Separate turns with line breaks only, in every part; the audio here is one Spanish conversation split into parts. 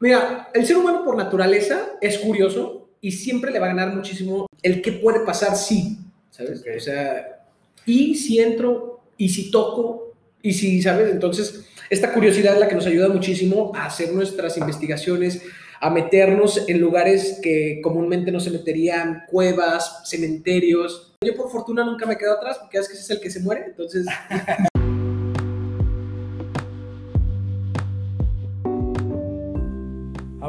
Mira, el ser humano por naturaleza es curioso y siempre le va a ganar muchísimo el que puede pasar si, ¿sabes?
Ok.
O sea, y si entro, y si toco, y si, ¿sabes? Entonces, esta curiosidad es la que nos ayuda muchísimo a hacer nuestras investigaciones, a meternos en lugares que comúnmente no se meterían, cuevas, cementerios. Yo por fortuna nunca me quedo atrás porque es que ese es el que se muere, entonces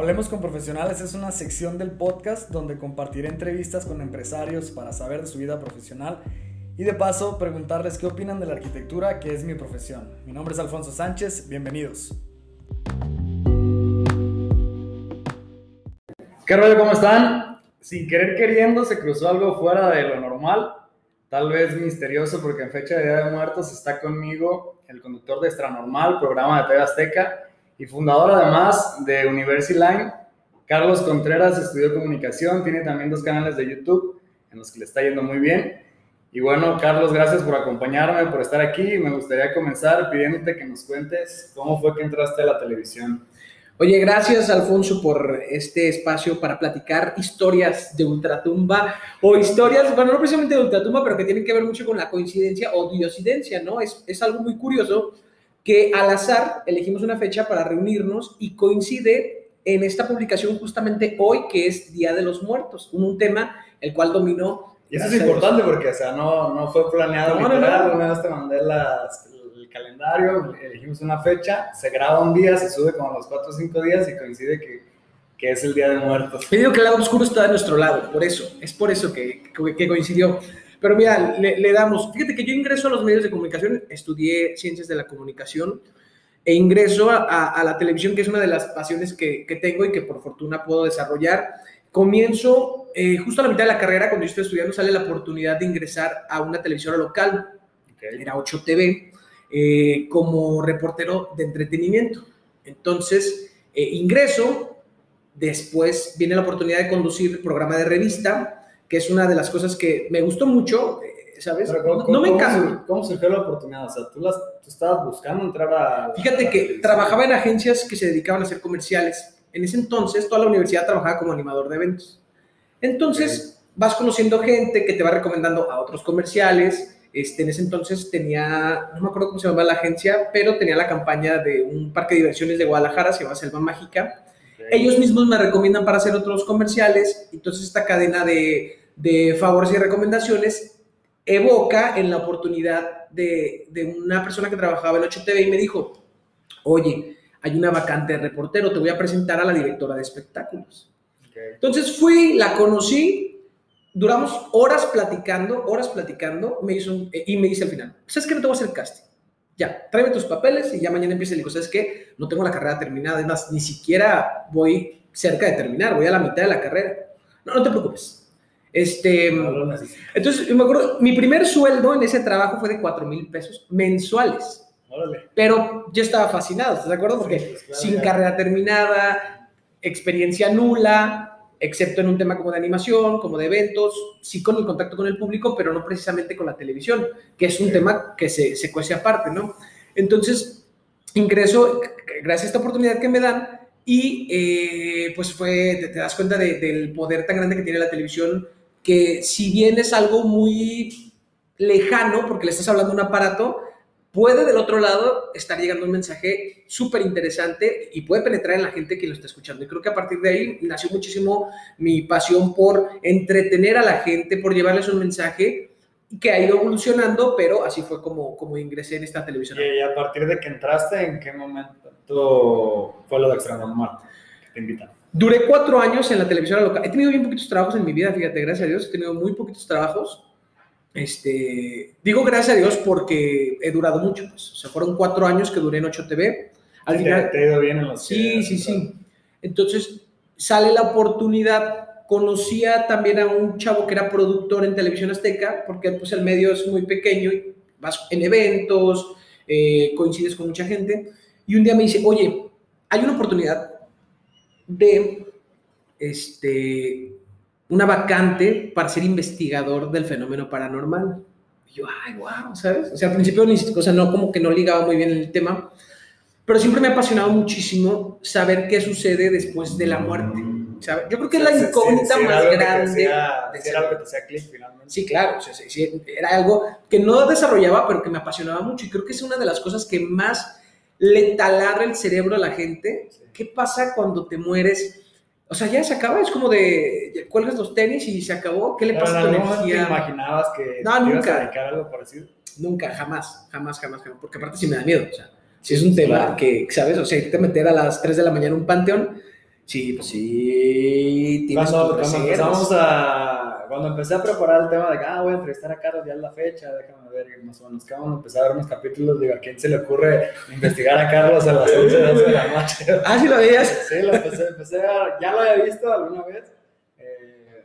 Hablemos con Profesionales es una sección del podcast donde compartiré entrevistas con empresarios para saber de su vida profesional y de paso preguntarles qué opinan de la arquitectura, que es mi profesión. Mi nombre es Alfonso Sánchez, bienvenidos. ¿Qué rollo? ¿Cómo están? Sin querer queriendo se cruzó algo fuera de lo normal, tal vez misterioso porque en fecha de Día de Muertos está conmigo el conductor de Extra Normal, programa de TV Azteca, y fundador además de Universiline, Carlos Contreras estudió comunicación, tiene también dos canales de YouTube en los que le está yendo muy bien. Y bueno, Carlos, gracias por acompañarme, por estar aquí. Me gustaría comenzar pidiéndote que nos cuentes cómo fue que entraste a la televisión.
Oye, gracias Alfonso por este espacio para platicar historias de ultratumba o historias, bueno, no precisamente de ultratumba, pero que tienen que ver mucho con la coincidencia o diosidencia, ¿no? Es, es algo muy curioso que al azar elegimos una fecha para reunirnos y coincide en esta publicación justamente hoy, que es Día de los Muertos, un, un tema el cual dominó.
Y eso es importante porque, o sea, no, no fue planeado
No, no,
literal.
no.
Una vez te mandé las- el calendario, elegimos una fecha, se graba un día, se sube como a los 4 o 5 días y coincide que, que es el Día de Muertos.
Yo digo que el lado oscuro está de nuestro lado, por eso, es por eso que- que coincidió. Pero mira, le, le damos, fíjate que yo ingreso a los medios de comunicación, estudié ciencias de la comunicación e ingreso a, a- a la televisión, que es una de las pasiones que, que tengo y que por fortuna puedo desarrollar. Comienzo eh, justo a la mitad de la carrera, cuando yo estoy estudiando, sale la oportunidad de ingresar a una televisora local, era 8 TV, eh, como reportero de entretenimiento. Entonces, eh, ingreso, después viene la oportunidad de conducir programa de revista, que es una de las cosas que me gustó mucho, eh, ¿sabes?
Pero ¿cómo,
no, me encanta.
¿Cómo surgió la oportunidad? O sea, tú, las, tú estabas buscando entrar a...
Fíjate
a
que trabajaba en agencias que se dedicaban a hacer comerciales. En ese entonces, toda la universidad trabajaba como animador de eventos. Entonces, vas conociendo gente que te va recomendando a otros comerciales. Este, en ese entonces tenía, no me acuerdo cómo se llamaba la agencia, pero tenía la campaña de un parque de diversiones de Guadalajara, se llama Selva Mágica.
Ok.
Ellos mismos me recomiendan para hacer otros comerciales. Entonces, esta cadena de, de favores y recomendaciones evoca en la oportunidad de, de una persona que trabajaba en 8TV y me dijo, oye, hay una vacante de reportero, te voy a presentar a la directora de espectáculos. Entonces fui, la conocí, duramos horas platicando, horas platicando, me hizo y me dice al final, ¿sabes qué? No te voy a hacer casting. Ya, tráeme tus papeles y ya mañana empieza. Le digo, ¿sabes qué? No tengo la carrera terminada, es más, ni siquiera voy cerca de terminar, voy a la mitad de la carrera. No, no te preocupes. Este, entonces, me acuerdo, mi primer sueldo en ese trabajo fue de 4 mil pesos mensuales.
Órale.
Pero yo estaba fascinado, ¿estás de acuerdo? Porque
Sí, pues, claro,
sin
ya.
carrera terminada, experiencia nula, excepto en un tema como de animación, como de eventos, sí con el contacto con el público, pero no precisamente con la televisión, que es un
Sí.
tema que se, se cuece aparte, ¿no? Entonces, ingreso, gracias a esta oportunidad que me dan, y eh, pues fue, te, te das cuenta de- del poder tan grande que tiene la televisión, que si bien es algo muy lejano, porque le estás hablando a un aparato, puede del otro lado estar llegando un mensaje súper interesante y puede penetrar en la gente que lo está escuchando. Y creo que a partir de ahí nació muchísimo mi pasión por entretener a la gente, por llevarles un mensaje que ha ido evolucionando, pero así fue como, como ingresé en esta televisión.
Y, a partir de que entraste, ¿en qué momento fue lo de Extra Normal? Que te invitan.
Duré cuatro años en la televisión local. He tenido bien poquitos trabajos en mi vida, fíjate, gracias a Dios. He tenido muy poquitos trabajos. Este, digo gracias a Dios porque he durado mucho, pues. O sea, fueron cuatro años que duré en 8TV. Al
¿Te,
final,
te ha ido bien en los
Sí, sí, sí. Entonces sale la oportunidad. Conocía también a un chavo que era productor en Televisión Azteca, porque pues el medio es muy pequeño y vas en eventos, eh, coincides con mucha gente. Y un día me dice, oye, hay una oportunidad de este, una vacante para ser investigador del fenómeno paranormal. Y yo, ay, wow, ¿sabes? O sea, al principio ni, o sea, no, como que no ligaba muy bien el tema. Pero siempre me ha apasionado muchísimo saber qué sucede después de la muerte. Yo creo que es la incógnita más grande.
era algo que te hacía clic finalmente.
Sí, claro, era algo que no desarrollaba, pero que me apasionaba mucho y creo que es una de las cosas que más le taladra el cerebro a la gente. ¿Qué pasa cuando te mueres? O sea, ya se acaba, es como de cuelgas los tenis y se acabó. ¿Qué le pasa a tu energía?
¿Te imaginabas que
no, nunca.
ibas a dedicar algo parecido?
Nunca, jamás, jamás, jamás, jamás. Porque aparte sí me da miedo. O sea, si es un tema que, ¿sabes? O sea, te meter a las 3 de la mañana en un panteón, sí, pues sí.
Cuando, cuando empezamos a. Cuando empecé a preparar el tema de que, ah, voy a entrevistar a Carlos, ya es la fecha, déjame ver, más o menos, que vamos a empezar a ver unos capítulos, digo, ¿a quién se le ocurre investigar a Carlos a las 11, 12 de la noche?
ah, sí lo veías.
Sí, lo empecé, empecé a, ya lo había visto alguna vez. Eh,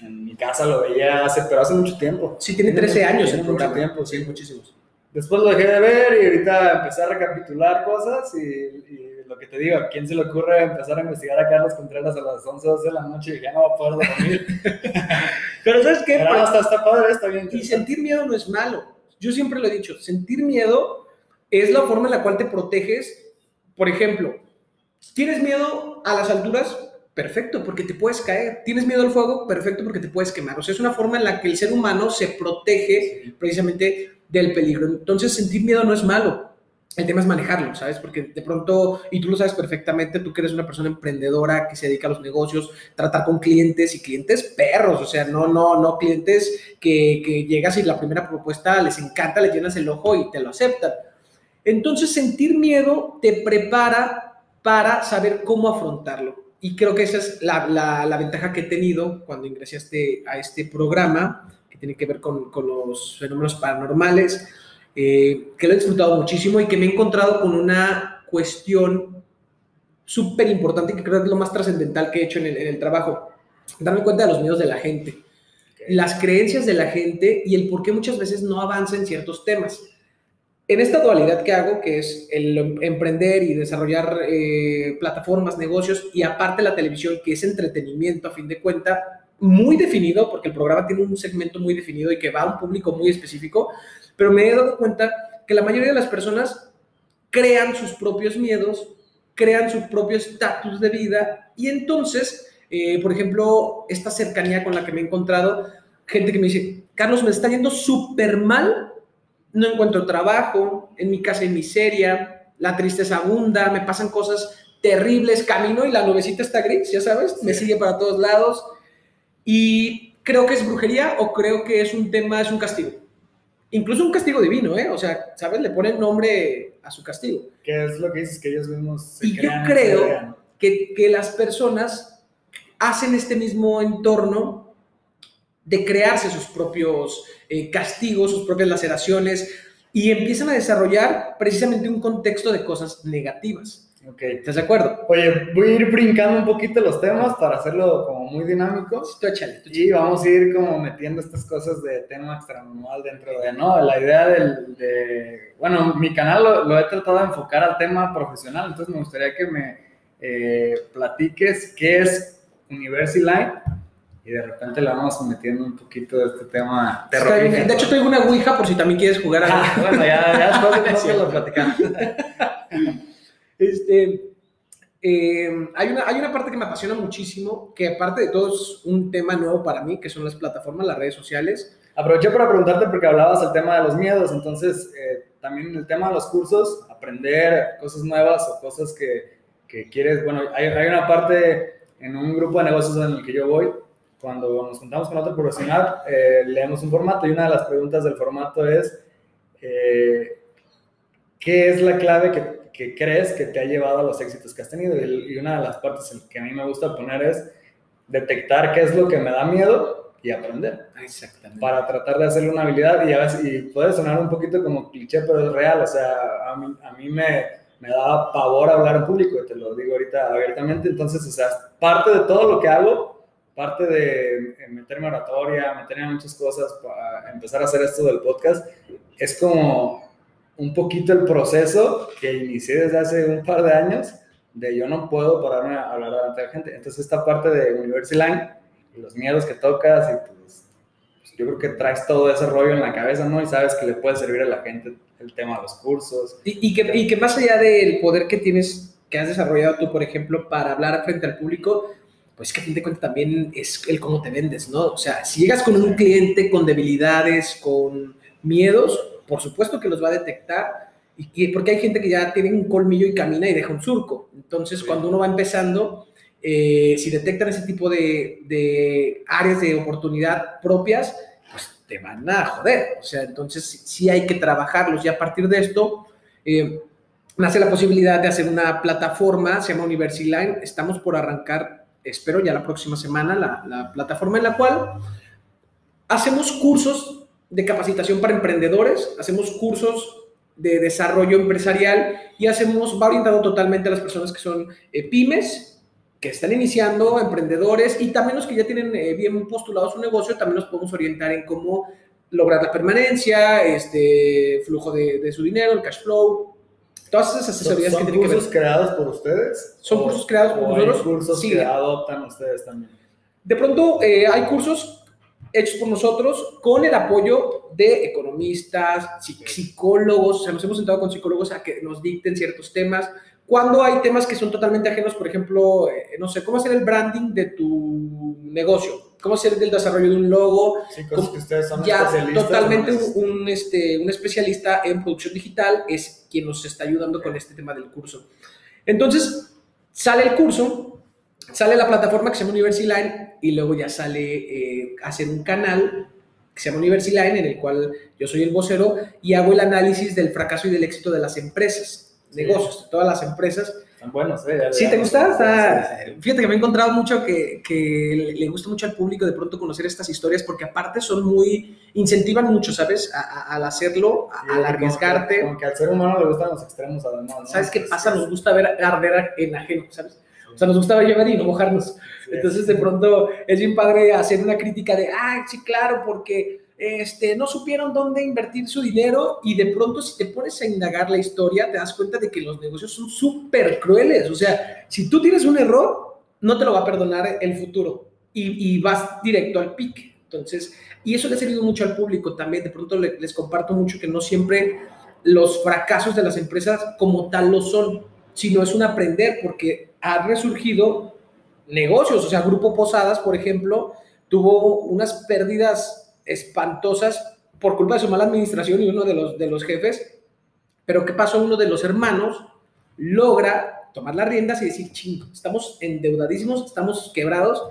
en mi casa lo veía hace, pero hace mucho tiempo.
Sí, tiene 13 años
el
programa.
Mucho tiempo, sí, muchísimos. Después lo dejé de ver y ahorita empecé a recapitular cosas y, y, lo que te digo, ¿a quién se le ocurre empezar a investigar a Carlos Contreras a las 11, 12 de la noche y ya no va a poder dormir?
Pero ¿sabes qué?
Pero hasta está padre, está bien.
Y sentir miedo no es malo. Yo siempre lo he dicho, sentir miedo es la forma en la cual te proteges. Por ejemplo, ¿tienes miedo a las alturas? Perfecto, porque te puedes caer. ¿Tienes miedo al fuego? Perfecto, porque te puedes quemar. O sea, es una forma en la que el ser humano se protege precisamente del peligro. Entonces, sentir miedo no es malo. El tema es manejarlo, ¿sabes? Porque de pronto, y tú lo sabes perfectamente, tú que eres una persona emprendedora que se dedica a los negocios, tratar con clientes y clientes perros, o sea, no, no, no clientes que, que llegas y la primera propuesta les encanta, le llenas el ojo y te lo aceptan. Entonces, sentir miedo te prepara para saber cómo afrontarlo. Y creo que esa es la, la, la ventaja que he tenido cuando ingresé a este, a este programa que tiene que ver con, con los fenómenos paranormales, eh, que lo he disfrutado muchísimo y que me he encontrado con una cuestión súper importante que creo que es lo más trascendental que he hecho en el, en el, trabajo, darme cuenta de los miedos de la gente, las creencias de la gente y el por qué muchas veces no avanza en ciertos temas. En esta dualidad que hago, que es el emprender y desarrollar eh, plataformas, negocios y aparte la televisión, que es entretenimiento a fin de cuenta, muy definido, porque el programa tiene un segmento muy definido y que va a un público muy específico, pero me he dado cuenta que la mayoría de las personas crean sus propios miedos, crean su propio estatus de vida y entonces, eh, por ejemplo, esta cercanía con la que me he encontrado, gente que me dice, Carlos, me está yendo súper mal, no encuentro trabajo, en mi casa hay miseria, la tristeza abunda, me pasan cosas terribles, camino y la nubecita está gris, ya sabes, me sigue para todos lados y creo que es brujería o creo que es un tema, es un castigo. Incluso un castigo divino, ¿eh? O sea, ¿sabes? Le ponen nombre a su castigo.
¿Qué es lo que dices que ellos mismos
Y yo creo que, que las personas hacen este mismo entorno de crearse sus propios eh, castigos, sus propias laceraciones y empiezan a desarrollar precisamente un contexto de cosas negativas.
Ok.
¿Estás de acuerdo?
Oye, voy a ir brincando un poquito los temas para hacerlo como muy dinámico.
Tú échale, tú échale.
Y vamos a ir como metiendo estas cosas de tema extranormal dentro de, ¿no? La idea del, de, bueno, mi canal lo, lo, he tratado de enfocar al tema profesional, entonces me gustaría que me eh, platiques qué es Universiline y de repente le vamos metiendo un poquito de este tema
terrorífico. De hecho, traigo una ouija por si también quieres jugar a
ah, Bueno, ya, ya después de lo platicamos.
Este, eh, hay, una, hay una parte que me apasiona muchísimo, que aparte de todo es un tema nuevo para mí, que son las plataformas, las redes sociales.
Aproveché para preguntarte porque hablabas del tema de los miedos, entonces eh, también el tema de los cursos, aprender cosas nuevas o cosas que, que quieres, bueno, hay, hay, una parte en un grupo de negocios en el que yo voy, cuando nos juntamos con otro profesional, eh, leemos un formato y una de las preguntas del formato es, eh, ¿qué es la clave que que crees que te ha llevado a los éxitos que has tenido. Y una de las partes que a mí me gusta poner es detectar qué es lo que me da miedo y aprender.
Exactamente.
Para tratar de hacerle una habilidad y, a veces, y puede sonar un poquito como cliché, pero es real. O sea, a mí, a mí me, me da pavor hablar en público, y te lo digo ahorita abiertamente. Entonces, o sea, parte de todo lo que hago, parte de meterme oratoria, meterme en muchas cosas para empezar a hacer esto del podcast, es como un poquito el proceso que inicié desde hace un par de años de yo no puedo pararme a hablar delante de la gente. Entonces esta parte de University Line los miedos que tocas y pues, yo creo que traes todo ese rollo en la cabeza, ¿no? Y sabes que le puede servir a la gente el tema de los cursos.
Y, y, que, y que más allá del poder que tienes, que has desarrollado tú, por ejemplo, para hablar frente al público, pues que a fin de cuentas también es el cómo te vendes, ¿no? O sea, si llegas con un cliente con debilidades, con miedos, por supuesto que los va a detectar, y, porque hay gente que ya tiene un colmillo y camina y deja un surco. Entonces, cuando uno va empezando, eh, si detectan ese tipo de, de, áreas de oportunidad propias, pues te van a joder. O sea, entonces sí hay que trabajarlos y a partir de esto... Eh, nace la posibilidad de hacer una plataforma, se llama Universiline, estamos por arrancar espero ya la próxima semana, la, plataforma en la cual hacemos cursos de capacitación para emprendedores, hacemos cursos de desarrollo empresarial y hacemos, va orientado totalmente a las personas que son eh, pymes, que están iniciando, emprendedores y también los que ya tienen eh, bien postulado su negocio, también los podemos orientar en cómo lograr la permanencia, este flujo de, de su dinero, el cash flow, Todas esas asesorías
que tienen que ver. ¿Son cursos creados por ustedes?
Son cursos creados por nosotros.
Cursos que adoptan ustedes también.
De pronto eh, hay cursos hechos por nosotros con el apoyo de economistas, psicólogos, o sea, nos hemos sentado con psicólogos a que nos dicten ciertos temas. Cuando hay temas que son totalmente ajenos, por ejemplo, eh, no sé, cómo hacer el branding de tu negocio, cómo hacer el desarrollo de un logo.
Sí, cosas que ustedes son
ya totalmente un, este, un especialista en producción digital es quien nos está ayudando con este tema del curso. Entonces, sale el curso, sale la plataforma que se llama Universiline y luego ya sale eh, hacer un canal que se llama Universiline en el cual yo soy el vocero y hago el análisis del fracaso y del éxito de las empresas, negocios, de todas las empresas
están buenos, ¿eh?
¿Sí te gusta? Fíjate que me he encontrado mucho que, que, le gusta mucho al público de pronto conocer estas historias porque aparte son muy, incentivan mucho, ¿sabes? al hacerlo, al arriesgarte.
Como que, al ser humano le gustan los extremos además,
¿Sabes qué pasa? Nos gusta ver arder en ajeno, ¿sabes? O sea, nos gusta llevar y no mojarnos. Entonces, de pronto, es bien padre hacer una crítica de, ah, sí, claro, porque este, no supieron dónde invertir su dinero y de pronto si te pones a indagar la historia te das cuenta de que los negocios son súper crueles. O sea, si tú tienes un error, no te lo va a perdonar el futuro y, vas directo al pique. Entonces, y eso le ha servido mucho al público también. De pronto les comparto mucho que no siempre los fracasos de las empresas como tal lo son, sino es un aprender porque ha resurgido negocios. O sea, Grupo Posadas, por ejemplo, tuvo unas pérdidas espantosas por culpa de su mala administración y uno de los, de los jefes. Pero ¿qué pasó? Uno de los hermanos logra tomar las riendas y decir, chingo, estamos endeudadísimos, estamos quebrados,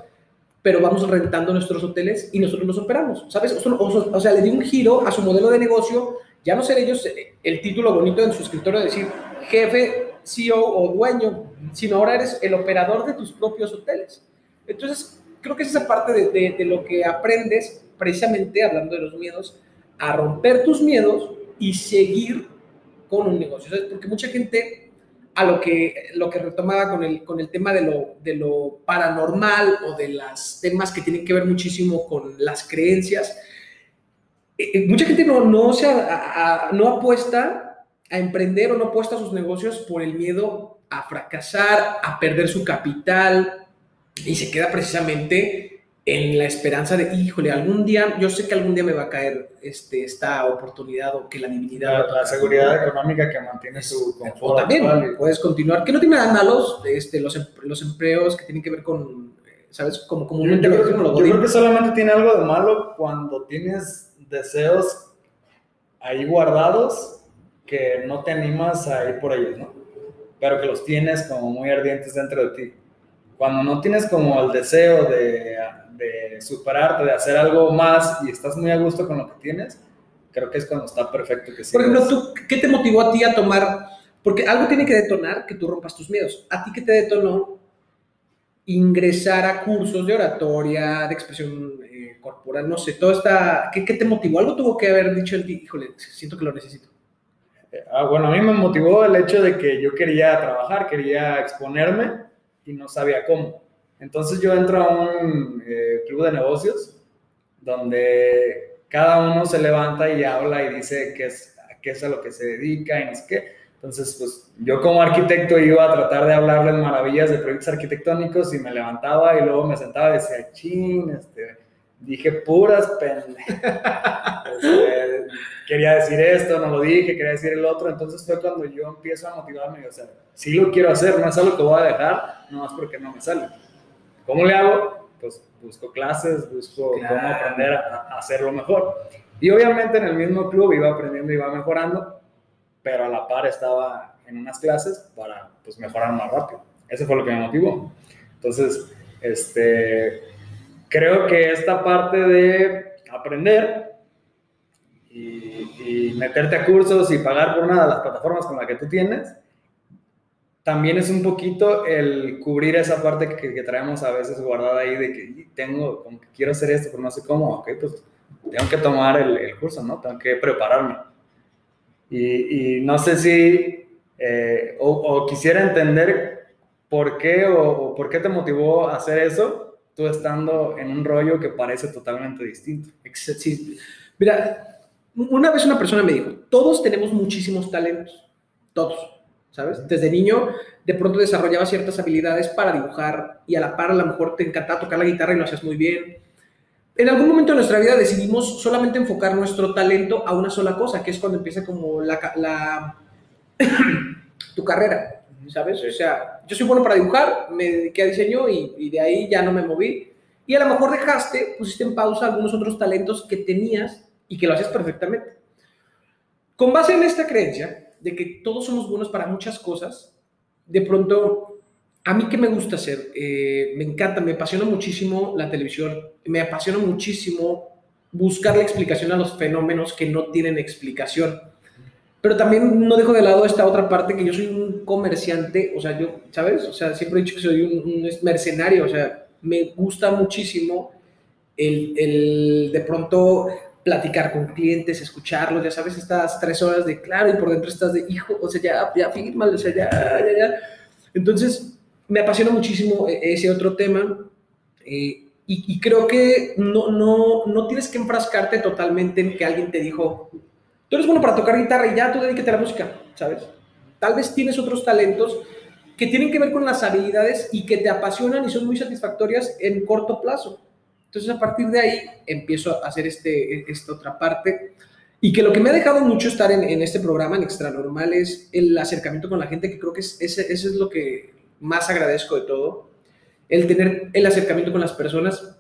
pero vamos rentando nuestros hoteles y nosotros los operamos, ¿sabes? O, sea, le dio un giro a su modelo de negocio, ya no ser ellos eh, el título bonito en su escritorio de decir jefe, CEO o dueño, sino ahora eres el operador de tus propios hoteles. Entonces, creo que es esa parte de, de lo que aprendes precisamente hablando de los miedos, a romper tus miedos y seguir con un negocio. Porque mucha gente a lo que, lo que retomaba con el, con el tema de lo, de lo paranormal o de los temas que tienen que ver muchísimo con las creencias, eh, eh, mucha gente no, no, se no apuesta a emprender o no apuesta a sus negocios por el miedo a fracasar, a perder su capital y se queda precisamente en la esperanza de, híjole, algún día, yo sé que algún día me va a caer este, esta oportunidad o que la divinidad...
La, seguridad económica que mantiene su confort.
también puedes continuar, que no tiene nada malos este, los, em, los empleos que tienen que ver con, ¿sabes? Como comúnmente
yo, creo, yo creo que solamente tiene algo de malo cuando tienes deseos ahí guardados que no te animas a ir por ellos, ¿no? Pero que los tienes como muy ardientes dentro de ti. Cuando no tienes como el deseo de de superarte, de hacer algo más y estás muy a gusto con lo que tienes, creo que es cuando está perfecto que
Por ejemplo, ¿tú, ¿qué te motivó a ti a tomar? Porque algo tiene que detonar que tú rompas tus miedos. ¿A ti qué te detonó ingresar a cursos de oratoria, de expresión eh, corporal? No sé, todo está... ¿qué, ¿qué, te motivó? Algo tuvo que haber dicho en ti, híjole, siento que lo necesito.
Ah, bueno, a mí me motivó el hecho de que yo quería trabajar, quería exponerme y no sabía cómo. Entonces yo entro a un eh, club de negocios donde cada uno se levanta y habla y dice qué es, qué es a lo que se dedica y no sé qué. Entonces, pues yo como arquitecto iba a tratar de hablarles maravillas de proyectos arquitectónicos y me levantaba y luego me sentaba y decía, chin, este, dije puras pendejas. Este, quería decir esto, no lo dije, quería decir el otro. Entonces fue cuando yo empiezo a motivarme. O sea, sí lo quiero hacer, no es algo que voy a dejar, no más porque no me sale. ¿Cómo le hago? Pues busco clases, busco cómo aprender a, hacerlo mejor. Y obviamente en el mismo club iba aprendiendo, iba mejorando, pero a la par estaba en unas clases para pues, mejorar más rápido. Eso fue lo que me motivó. Entonces, este, creo que esta parte de aprender y, meterte a cursos y pagar por una de las plataformas con la que tú tienes, también es un poquito el cubrir esa parte que, que, traemos a veces guardada ahí de que tengo, como que quiero hacer esto, pero no sé cómo, ok, pues tengo que tomar el, el curso, ¿no? Tengo que prepararme. Y, y no sé si, eh, o, o, quisiera entender por qué o, o por qué te motivó a hacer eso, tú estando en un rollo que parece totalmente distinto.
Sí. Mira, una vez una persona me dijo, todos tenemos muchísimos talentos, todos, ¿sabes? Desde niño de pronto desarrollaba ciertas habilidades para dibujar y a la par a lo mejor te encantaba tocar la guitarra y lo hacías muy bien. En algún momento de nuestra vida decidimos solamente enfocar nuestro talento a una sola cosa, que es cuando empieza como la, la tu carrera, ¿sabes? O sea, yo soy bueno para dibujar, me dediqué a diseño y, de ahí ya no me moví. Y a lo mejor dejaste, pusiste en pausa algunos otros talentos que tenías y que lo haces perfectamente. Con base en esta creencia de que todos somos buenos para muchas cosas, de pronto, a mí que me gusta hacer, eh, me encanta, me apasiona muchísimo la televisión, me apasiona muchísimo buscar la explicación a los fenómenos que no tienen explicación. Pero también no dejo de lado esta otra parte que yo soy un comerciante, o sea, yo, ¿sabes? O sea, siempre he dicho que soy un, mercenario, o sea, me gusta muchísimo el, el de pronto platicar con clientes, escucharlos, ya sabes, estas tres horas de claro y por dentro estás de hijo, o sea, ya, ya firma, o sea, ya, ya, ya. Entonces, me apasiona muchísimo e, ese otro tema eh, y, y, creo que no, no, no tienes que enfrascarte totalmente en que alguien te dijo, tú eres bueno para tocar guitarra y ya tú dedícate a la música, ¿sabes? Tal vez tienes otros talentos que tienen que ver con las habilidades y que te apasionan y son muy satisfactorias en corto plazo. Entonces, a partir de ahí empiezo a hacer este, esta otra parte. Y que lo que me ha dejado mucho estar en, en este programa, en Extra Normal, es el acercamiento con la gente, que creo que es, ese, es lo que más agradezco de todo. El tener el acercamiento con las personas,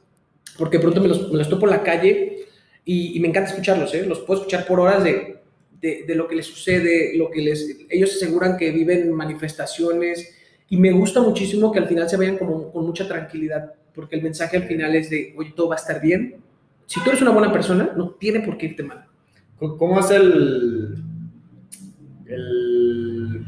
porque pronto me los, me los topo en la calle y, y, me encanta escucharlos, ¿eh? Los puedo escuchar por horas de, de, de, lo que les sucede, lo que les... Ellos aseguran que viven manifestaciones y me gusta muchísimo que al final se vayan como, con mucha tranquilidad porque el mensaje al final es de, oye, todo va a estar bien. Si tú eres una buena persona, no tiene por qué irte mal.
¿Cómo es el, el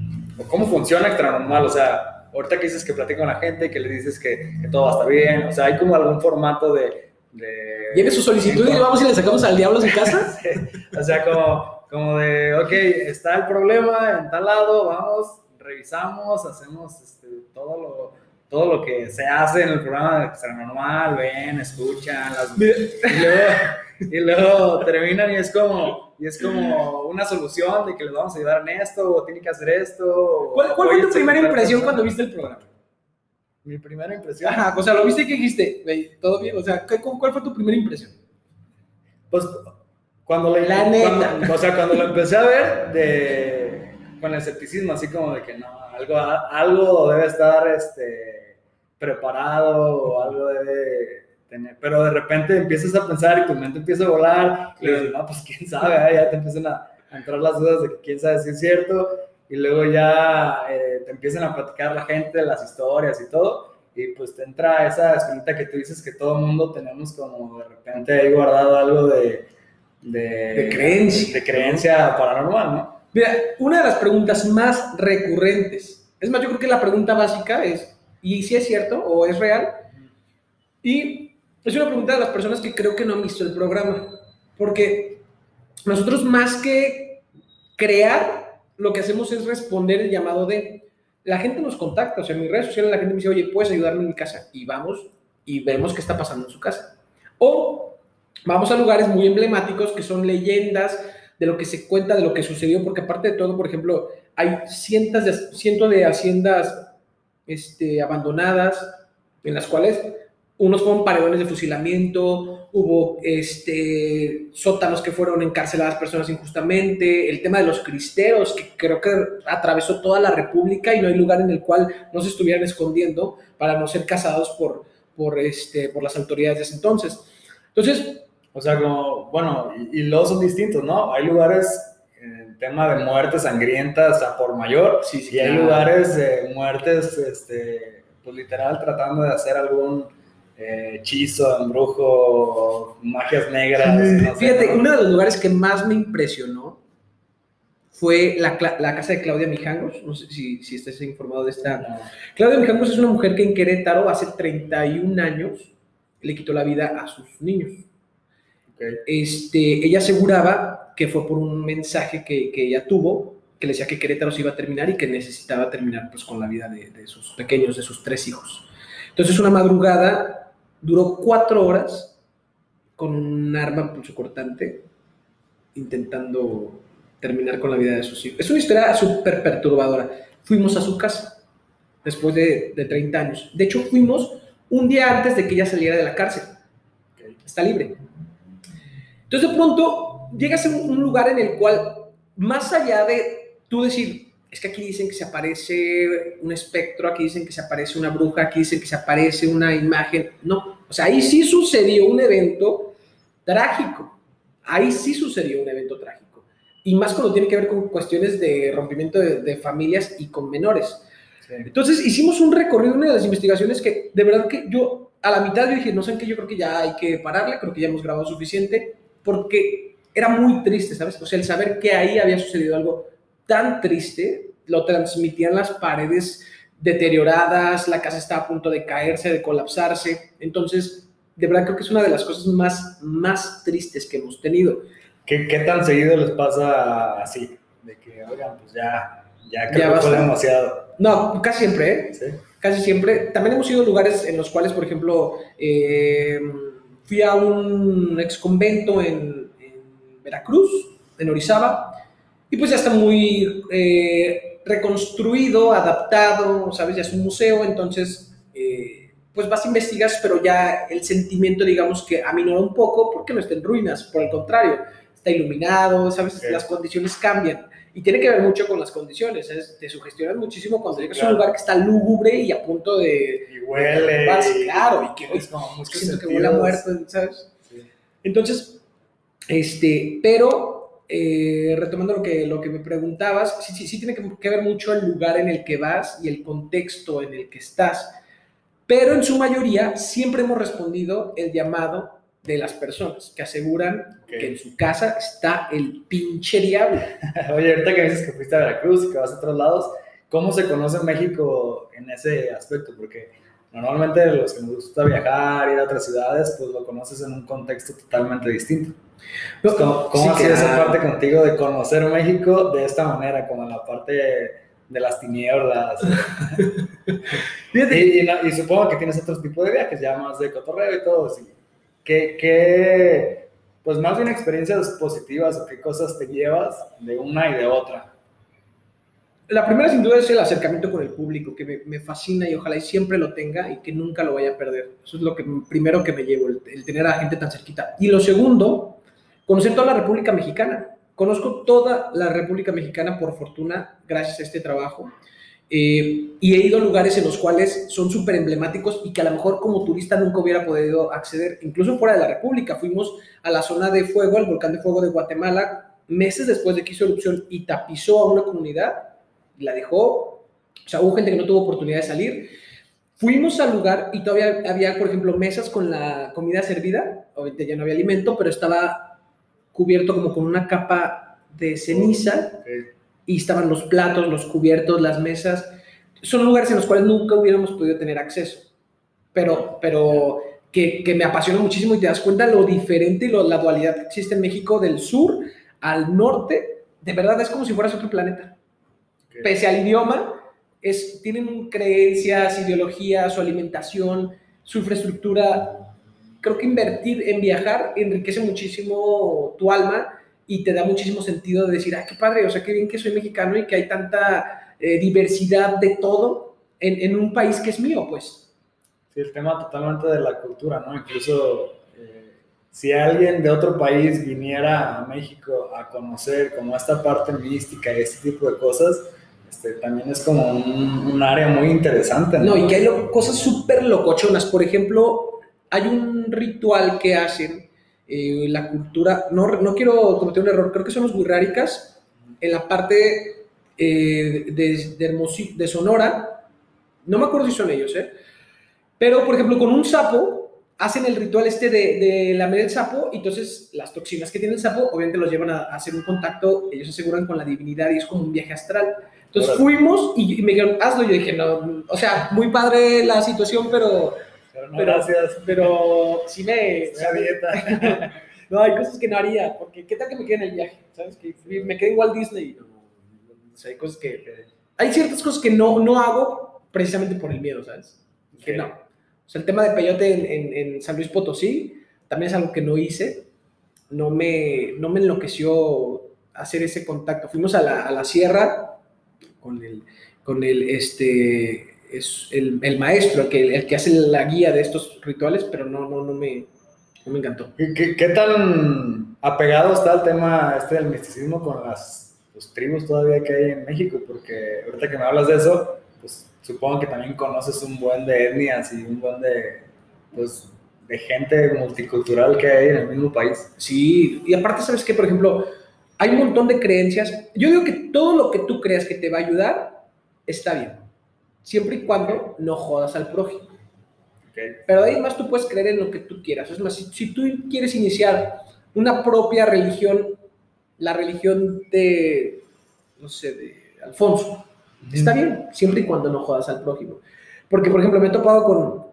cómo funciona extra normal? O sea, ahorita que dices que platica con la gente, que le dices que, que todo va a estar bien, o sea, hay como algún formato de... de
Viene su solicitud y vamos y le sacamos al diablo de casa.
sí. O sea, como, como de, ok, está el problema en tal lado, vamos, revisamos, hacemos este, todo lo todo lo que se hace en el programa de Extra Normal, ven, escuchan, las... y, luego, y luego terminan y es como y es como una solución de que les vamos a ayudar en esto, o tiene que hacer esto.
¿Cuál, cuál fue tu primera impresión cuando viste el programa?
Mi primera impresión.
Ajá, o sea, lo viste que dijiste, güey, todo bien, o sea, ¿cuál fue tu primera impresión?
Pues cuando le,
la neta.
Cuando, o sea, cuando lo empecé a ver de con el escepticismo, así como de que no, algo, algo debe estar este, preparado o algo debe tener, pero de repente empiezas a pensar y tu mente empieza a volar y dices, no, pues quién sabe, ¿eh? ya te empiezan a, a, entrar las dudas de que quién sabe si es cierto y luego ya eh, te empiezan a platicar la gente las historias y todo y pues te entra esa espinita que tú dices que todo el mundo tenemos como de repente ahí guardado algo de, de,
de creencia.
De creencia paranormal, ¿no?
Mira, una de las preguntas más recurrentes, es más, yo creo que la pregunta básica es, ¿y si es cierto o es real? Y es una pregunta de las personas que creo que no han visto el programa, porque nosotros más que crear, lo que hacemos es responder el llamado de, la gente nos contacta, o sea, en mis redes sociales la gente me dice, oye, ¿puedes ayudarme en mi casa? Y vamos y vemos qué está pasando en su casa. O vamos a lugares muy emblemáticos que son leyendas, de lo que se cuenta, de lo que sucedió, porque aparte de todo, por ejemplo, hay cientos de, cientos de haciendas este, abandonadas en las cuales unos fueron paredones de fusilamiento, hubo este, sótanos que fueron encarceladas personas injustamente, el tema de los cristeros, que creo que atravesó toda la República y no hay lugar en el cual no se estuvieran escondiendo para no ser cazados por, por, este, por las autoridades de ese entonces. Entonces...
O sea, como, bueno, y, y los son distintos, ¿no? Hay lugares en tema de muertes sangrientas a por mayor,
Sí, sí,
y hay
claro.
lugares de muertes, este, pues literal tratando de hacer algún eh, hechizo, embrujo, magias negras. no sé,
Fíjate,
¿no?
uno de los lugares que más me impresionó fue la, casa de Claudia Mijangos. No sé si, si estés informado de esta.
No.
Claudia Mijangos es una mujer que en Querétaro hace 31 años le quitó la vida a sus niños. Este, ella aseguraba que fue por un mensaje que, que ella tuvo, que le decía que Querétaro se iba a terminar y que necesitaba terminar pues, con la vida de, de sus pequeños, de sus tres hijos. Entonces, una madrugada duró cuatro horas con un arma pulsocortante intentando terminar con la vida de sus hijos. Es una historia súper perturbadora. Fuimos a su casa después de, de 30 años. De hecho, fuimos un día antes de que ella saliera de la cárcel. Está libre. Entonces, de pronto, llegas a un lugar en el cual, más allá de tú decir, es que aquí dicen que se aparece un espectro, aquí dicen que se aparece una bruja, aquí dicen que se aparece una imagen. No, o sea, ahí sí sucedió un evento trágico. Ahí sí sucedió un evento trágico. Y más cuando tiene que ver con cuestiones de rompimiento de, de familias y con menores.
Sí.
Entonces hicimos un recorrido, una de las investigaciones que de verdad que yo a la mitad yo dije, no sé qué, yo creo que ya hay que pararle, creo que ya hemos grabado suficiente, porque era muy triste, ¿sabes? O sea, el saber que ahí había sucedido algo tan triste, lo transmitían las paredes deterioradas, la casa estaba a punto de caerse, de colapsarse, entonces, de verdad creo que es una de las cosas más, más tristes que hemos tenido.
¿Qué, ¿Qué tan seguido les pasa así? De que, oigan, pues ya, ya creo
Ya
que fue demasiado.
No, casi siempre, ¿eh?
¿sí?
casi siempre. También hemos ido a lugares en los cuales, por ejemplo, eh, fui a un ex convento en, en Veracruz, en Orizaba, y pues ya está muy eh, reconstruido, adaptado, ¿sabes? Ya es un museo, entonces, eh, pues vas, investigas, pero ya el sentimiento, digamos que aminora un poco porque no está en ruinas, por el contrario, está iluminado, ¿sabes?
Ok.
Las condiciones cambian. Y tiene que ver mucho con las condiciones, ¿sabes? Te sugestionas muchísimo cuando llegas a
claro.
un lugar que está lúgubre y a punto de...
Y huele.
Vas,
y-
claro, y que
es como muchos
siento que
sentidos.
huele a muerto, ¿sabes?
Sí.
Entonces, este, pero eh, retomando lo que, lo que me preguntabas, sí, sí, sí tiene que, que ver mucho el lugar en el que vas y el contexto en el que estás, pero en su mayoría siempre hemos respondido el llamado de las personas que aseguran
Ok.
que en su casa está el pinche diablo.
Oye, ahorita que dices que fuiste a Veracruz y que vas a otros lados, ¿cómo se conoce México en ese aspecto? Porque normalmente los que nos gusta viajar, ir a otras ciudades, pues lo conoces en un contexto totalmente distinto. Pues, ¿Cómo, cómo
Sí,
ha sido esa parte contigo de conocer México de esta manera, como en la parte de las tinieblas? Y, y y supongo que tienes otro tipo de viajes, ya más de cotorreo y todo. así. ¿Qué, qué, pues más bien experiencias positivas o qué cosas te llevas de una y de otra?
La primera sin duda es el acercamiento con el público, que me, me fascina y ojalá y siempre lo tenga y que nunca lo vaya a perder. Eso es lo que primero que me llevo, el, el tener a la gente tan cerquita. Y lo segundo, conocer toda la República Mexicana. Conozco toda la República Mexicana por fortuna, gracias a este trabajo. Eh, y he ido a lugares en los cuales son súper emblemáticos y que a lo mejor como turista nunca hubiera podido acceder, incluso fuera de la República. Fuimos a la zona de fuego, al volcán de fuego de Guatemala, meses después de que hizo erupción y tapizó a una comunidad la dejó. O sea, hubo gente que no tuvo oportunidad de salir. Fuimos al lugar y todavía había, por ejemplo, mesas con la comida servida. Obviamente ya no había alimento, pero estaba cubierto como con una capa de ceniza y estaban los platos, los cubiertos, las mesas. Son lugares en los cuales nunca hubiéramos podido tener acceso, pero, pero que, que me apasiona muchísimo y te das cuenta lo diferente y lo, la dualidad que existe en México del sur al norte. De verdad es como si fueras otro planeta. Pese al idioma, es, tienen creencias, ideologías, su alimentación, su infraestructura. Creo que invertir en viajar enriquece muchísimo tu alma y te da muchísimo sentido de decir, ah, qué padre, o sea, qué bien que soy mexicano y que hay tanta eh, diversidad de todo en, en, un país que es mío, pues.
Sí, el tema totalmente de la cultura, ¿no? Incluso eh, si alguien de otro país viniera a México a conocer como esta parte mística y este tipo de cosas, este, también es como un, un área muy interesante.
No, y que hay lo- cosas súper locochonas. Por ejemplo, hay un ritual que hacen eh, la cultura. No, no quiero cometer un error, creo que son los wixárikas en la parte eh, de, de, de Sonora. No me acuerdo si son ellos, ¿eh? Pero, por ejemplo, con un sapo hacen el ritual este de, de lamer el sapo y entonces las toxinas que tiene el sapo obviamente los llevan a, a hacer un contacto, ellos aseguran con la divinidad y es como un viaje astral. Entonces
Órale.
fuimos y, y me dijeron, hazlo. Yo dije, no, o sea, muy padre la situación, pero,
Pero no,
pero,
gracias.
pero sí me...
Voy a dieta.
no, hay cosas que no haría, porque ¿qué tal que me quede en el viaje? ¿Sabes? Que me quede en Walt Disney. O sea, hay cosas que... Hay ciertas cosas que no, no hago precisamente por el miedo, ¿sabes? Que no. O sea, el tema de peyote en, San Luis Potosí también es algo que no hice. No me, no me enloqueció hacer ese contacto. Fuimos a la, sierra con el, con el, este, es el, el maestro, el que, el que hace la guía de estos rituales, pero no, no, no, me, no me encantó.
¿Qué, qué, tan apegado está el tema este del misticismo con las pues, tribus todavía que hay en México? Porque ahorita que me hablas de eso, pues supongo que también conoces un buen de etnias y un buen de, pues, de gente multicultural que hay en el mismo país.
Sí, y aparte, ¿sabes qué? Por ejemplo, hay un montón de creencias. Yo digo que todo lo que tú creas que te va a ayudar está bien, siempre y cuando no jodas al prójimo. Pero de ahí más tú puedes creer en lo que tú quieras. Es más, si, si tú quieres iniciar una propia religión, la religión de, no sé, de Alfonso, está bien, siempre y cuando no jodas al prójimo. Porque, por ejemplo, me he topado con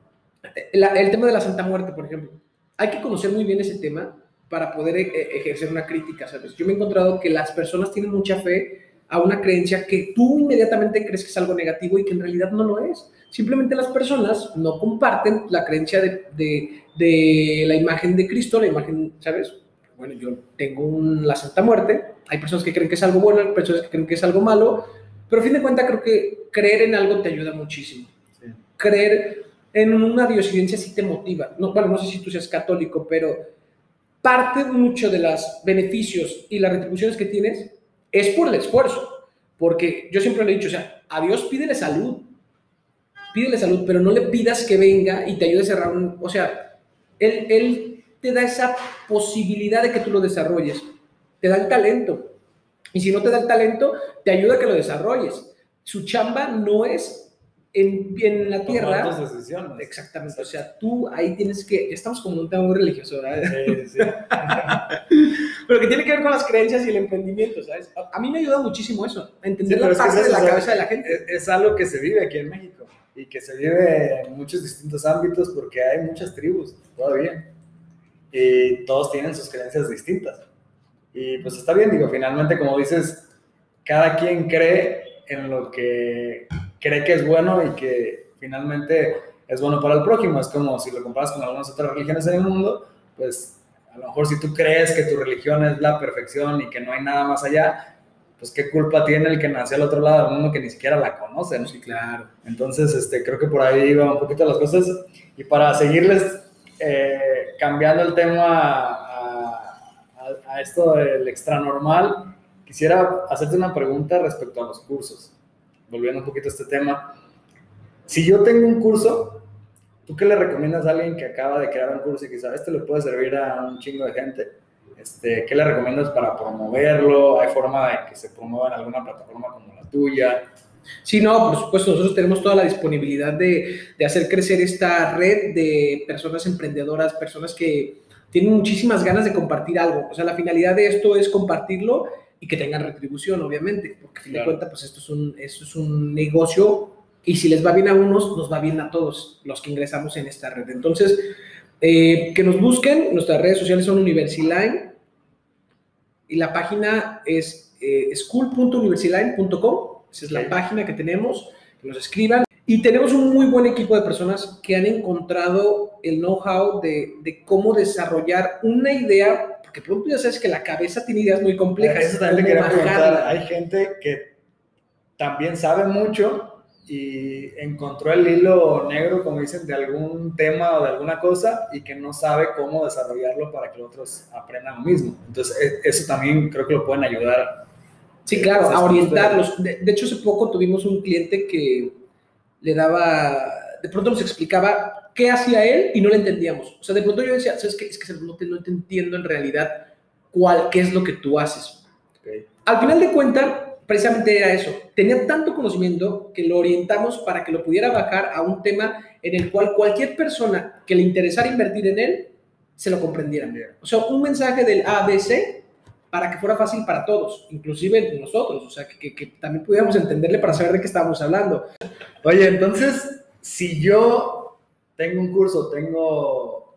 la- el tema de la Santa Muerte, por ejemplo. Hay que conocer muy bien ese tema para poder eh, ejercer una crítica, ¿sabes? Yo me he encontrado que las personas tienen mucha fe a una creencia que tú inmediatamente crees que es algo negativo y que en realidad no lo es. Simplemente las personas no comparten la creencia de, de- de la imagen de Cristo, la imagen, ¿sabes? Bueno, yo tengo un- la Santa Muerte, hay personas que creen que es algo bueno, hay personas que creen que es algo malo, pero a fin de cuentas creo que creer en algo te ayuda muchísimo.
Sí.
Creer en una diosidencia sí te motiva. No, bueno, no sé si tú seas católico, pero parte mucho de los beneficios y las retribuciones que tienes es por el esfuerzo. Porque yo siempre le he dicho, o sea, a Dios pídele salud, pídele salud, pero no le pidas que venga y te ayude a cerrar un... O sea, él, él te da esa posibilidad de que tú lo desarrolles, te da el talento. Y si no te da el talento, te ayuda a que lo desarrolles. Su chamba no es en, en la tierra.
Decisiones.
Exactamente, o sea, tú ahí tienes que, estamos como en un tema muy religioso, ¿verdad?
Sí, sí.
Pero que tiene que ver con las creencias y el emprendimiento, ¿sabes? A, mí me ayuda muchísimo eso, entender
Sí,
la parte
es
de la
o sea,
cabeza de la gente.
Es, es algo que se vive aquí en México y que se vive en muchos distintos ámbitos porque hay muchas tribus todavía y todos tienen sus creencias distintas. Y pues está bien, digo, finalmente como dices, cada quien cree en lo que cree que es bueno y que finalmente es bueno para el prójimo. Es como si lo comparas con algunas otras religiones en el mundo, pues a lo mejor si tú crees que tu religión es la perfección y que no hay nada más allá, pues qué culpa tiene el que nació al otro lado del mundo que ni siquiera la conoce, ¿no?
Sí, claro.
Entonces, este, creo que por ahí va un poquito las cosas. Y para seguirles eh, cambiando el tema a- esto del extra normal, quisiera hacerte una pregunta respecto a los cursos. Volviendo un poquito a este tema. Si yo tengo un curso, ¿tú qué le recomiendas a alguien que acaba de crear un curso y que sabe, este le puede servir a un chingo de gente? Este, ¿Qué le recomiendas para promoverlo? ¿Hay forma de que se promueva en alguna plataforma como la tuya?
Sí, no, por supuesto, nosotros tenemos toda la disponibilidad de hacer crecer esta red de personas emprendedoras, personas que tienen muchísimas ganas de compartir algo. O sea, la finalidad de esto es compartirlo y que tengan retribución, obviamente, porque a fin de cuentas, pues esto es, un, esto es un negocio y si les va bien a unos, nos va bien a todos los que ingresamos en esta red. Entonces, eh, que nos busquen, nuestras redes sociales son Universiline y la página es eh, school.universiline.com, esa es la página que tenemos, que nos escriban. Y tenemos un muy buen equipo de personas que han encontrado el know-how de, de cómo desarrollar una idea, porque pronto ya sabes que la cabeza tiene ideas muy complejas.
Eso también te quería preguntar. Hay gente que también sabe mucho, y encontró el hilo negro, como dicen, de algún tema o de alguna cosa y que no sabe cómo desarrollarlo para que los otros aprendan lo mismo. Entonces, e, eso también creo que lo pueden ayudar.
Sí, claro, a orientarlos. De, de hecho, hace poco tuvimos un cliente que le daba, de pronto nos explicaba qué hacía él y no le entendíamos. O sea, de pronto yo decía, ¿sabes qué? Es que no te, no te entiendo en realidad cuál, qué es lo que tú haces. Al final de cuentas, precisamente era eso. Tenía tanto conocimiento que lo orientamos para que lo pudiera bajar a un tema en el cual cualquier persona que le interesara invertir en él, se lo comprendiera. O sea, un mensaje del ABC para que fuera fácil para todos, inclusive nosotros, o sea, que, que también pudiéramos entenderle para saber de qué estábamos hablando.
Oye, entonces, si yo tengo un curso, tengo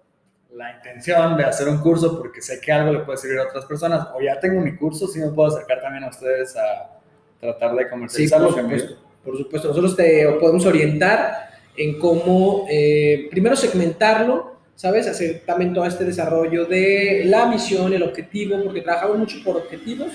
la intención de hacer un curso porque sé que algo le puede servir a otras personas, o ya tengo mi curso, sí me puedo acercar también a ustedes a tratar de comercializarlo.
Sí, por supuesto, por supuesto. Nosotros te podemos orientar en cómo, eh, primero segmentarlo, ¿sabes? Hacer también todo este desarrollo de la misión, el objetivo, porque trabajamos mucho por objetivos.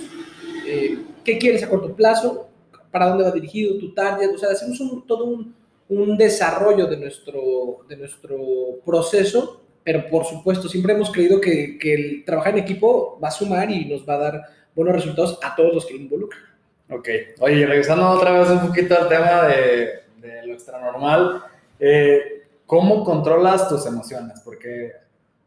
Eh, ¿Qué quieres a corto plazo? ¿Para dónde va dirigido tu target? O sea, hacemos un, todo un, un desarrollo de nuestro, de nuestro proceso, pero por supuesto, siempre hemos creído que, que el trabajar en equipo va a sumar y nos va a dar buenos resultados a todos los que involucran.
Ok, oye, regresando otra vez un poquito al tema de, de lo extranormal, eh, ¿cómo controlas tus emociones? Porque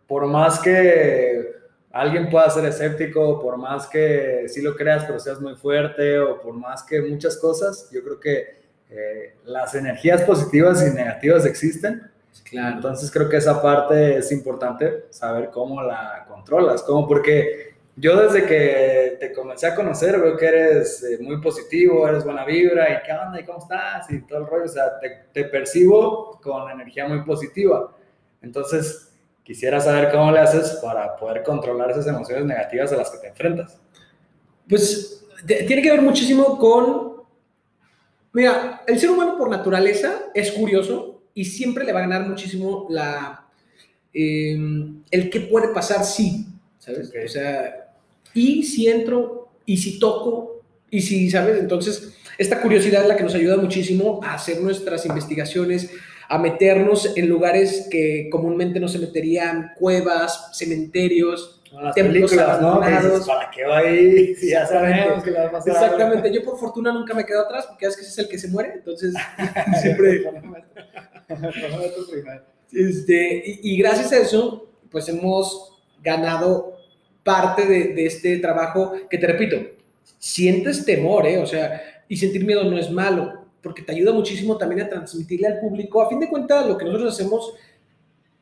por más que alguien pueda ser escéptico, por más que sí lo creas, pero seas muy fuerte, o por más que muchas cosas, yo creo que eh, las energías positivas y negativas existen.
Claro.
Entonces creo que esa parte es importante, saber cómo la controlas, cómo, porque yo desde que te comencé a conocer veo que eres eh, muy positivo, eres buena vibra y qué onda y cómo estás y todo el rollo, o sea, te, te percibo con energía muy positiva. Entonces, quisiera saber cómo le haces para poder controlar esas emociones negativas a las que te enfrentas.
Pues tiene que ver muchísimo con, mira, el ser humano por naturaleza es curioso y siempre le va a ganar muchísimo la, eh, el que puede pasar sí, ¿sabes?
Okay.
O sea, y si entro, y si toco, y si, ¿sabes? Entonces, esta curiosidad es la que nos ayuda muchísimo a hacer nuestras investigaciones, a meternos en lugares que comúnmente no se meterían, cuevas, cementerios,
las películas, ¿no? Dices, ¿Para qué va ahí? Si ya sabemos que va a pasar.
Exactamente. Yo por fortuna nunca me quedo atrás porque es que ese es el que se muere, entonces siempre... este, y, y, gracias a eso, pues hemos ganado parte de, de, este trabajo que te repito, sientes temor, ¿eh? O sea, y sentir miedo no es malo, porque te ayuda muchísimo también a transmitirle al público. A fin de cuentas, lo que nosotros hacemos,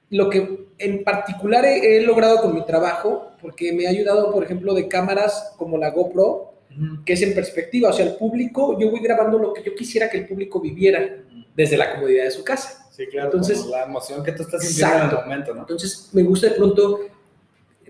lo que en particular he, he logrado con mi trabajo, porque me ha ayudado, por ejemplo, de cámaras como la GoPro, que es en perspectiva, o sea, el público, yo voy grabando lo que yo quisiera que el público viviera desde la comodidad de su casa.
Sí, claro, Entonces, la emoción que tú estás sintiendo exacto. en el momento, ¿no?
Entonces, me gusta de pronto,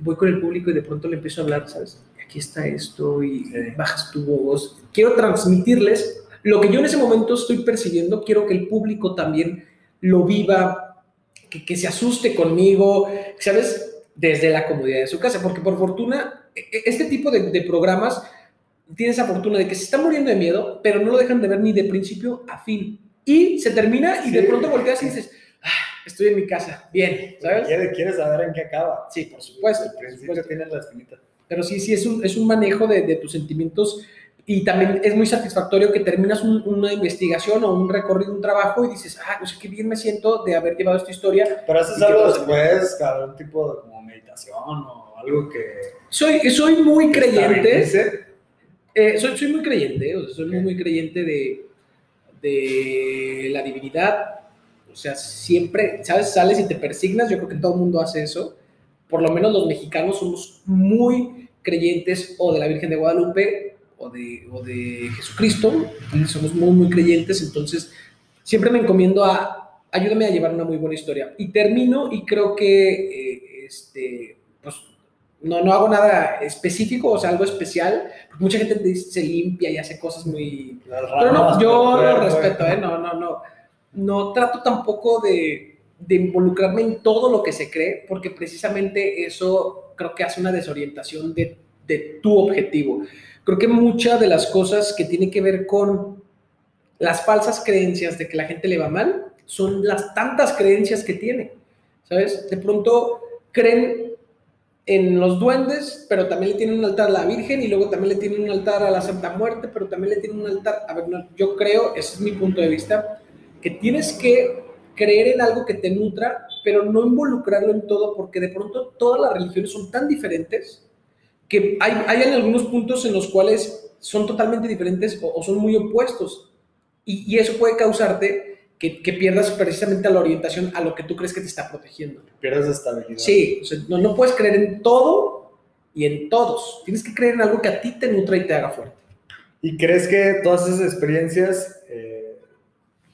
voy con el público y de pronto le empiezo a hablar, ¿sabes? Aquí está esto y sí. bajas tu voz. Quiero transmitirles lo que yo en ese momento estoy percibiendo, quiero que el público también lo viva, que, que se asuste conmigo, ¿sabes? Desde la comodidad de su casa, porque por fortuna, este tipo de, de programas tiene esa fortuna de que se están muriendo de miedo, pero no lo dejan de ver ni de principio a fin. Y se termina y sí. de pronto volteas y dices, ah, estoy en mi casa, bien, ¿sabes?
Quieres quiere saber en qué acaba.
Sí, por supuesto.
Al principio tienes la espinita.
Pero sí, sí, es un, es un manejo de, de, tus sentimientos y también es muy satisfactorio que terminas un, una investigación o un recorrido, un trabajo y dices, ah, pues qué bien me siento de haber llevado esta historia.
Pero haces algo después, algún tipo de como meditación o algo que...
Soy, soy muy creyente. Eh, soy, soy, muy creyente, o sea, soy okay. muy, muy creyente de, de la divinidad. O sea, siempre, ¿sabes? Sales y te persignas. Yo creo que todo el mundo hace eso. Por lo menos los mexicanos somos muy creyentes o de la Virgen de Guadalupe o de, o de Jesucristo. Somos muy, muy creyentes. Entonces, siempre me encomiendo a ayúdame a llevar una muy buena historia. Y termino y creo que eh, este, pues, no, no hago nada específico, o sea, algo especial. Porque mucha gente dice, se limpia y hace cosas muy... Pero no, yo lo respeto, ¿eh? No, no, no. No trato tampoco de, de involucrarme en todo lo que se cree, porque precisamente eso creo que hace una desorientación de, de tu objetivo. Creo que muchas de las cosas que tienen que ver con las falsas creencias de que la gente le va mal son las tantas creencias que tiene, ¿sabes? De pronto creen en los duendes, pero también le tienen un altar a la Virgen y luego también le tienen un altar a la Santa Muerte, pero también le tienen un altar, a ver, yo creo, ese es mi punto de vista, que tienes que creer en algo que te nutra, pero no involucrarlo en todo, porque de pronto todas las religiones son tan diferentes que hay, hay en algunos puntos en los cuales son totalmente diferentes o, son muy opuestos. Y, y, eso puede causarte que, que, pierdas precisamente la orientación a lo que tú crees que te está protegiendo.
Pierdes estabilidad.
Sí, no, no puedes creer en todo y en todos. Tienes que creer en algo que a ti te nutra y te haga fuerte.
¿Y crees que todas esas experiencias eh,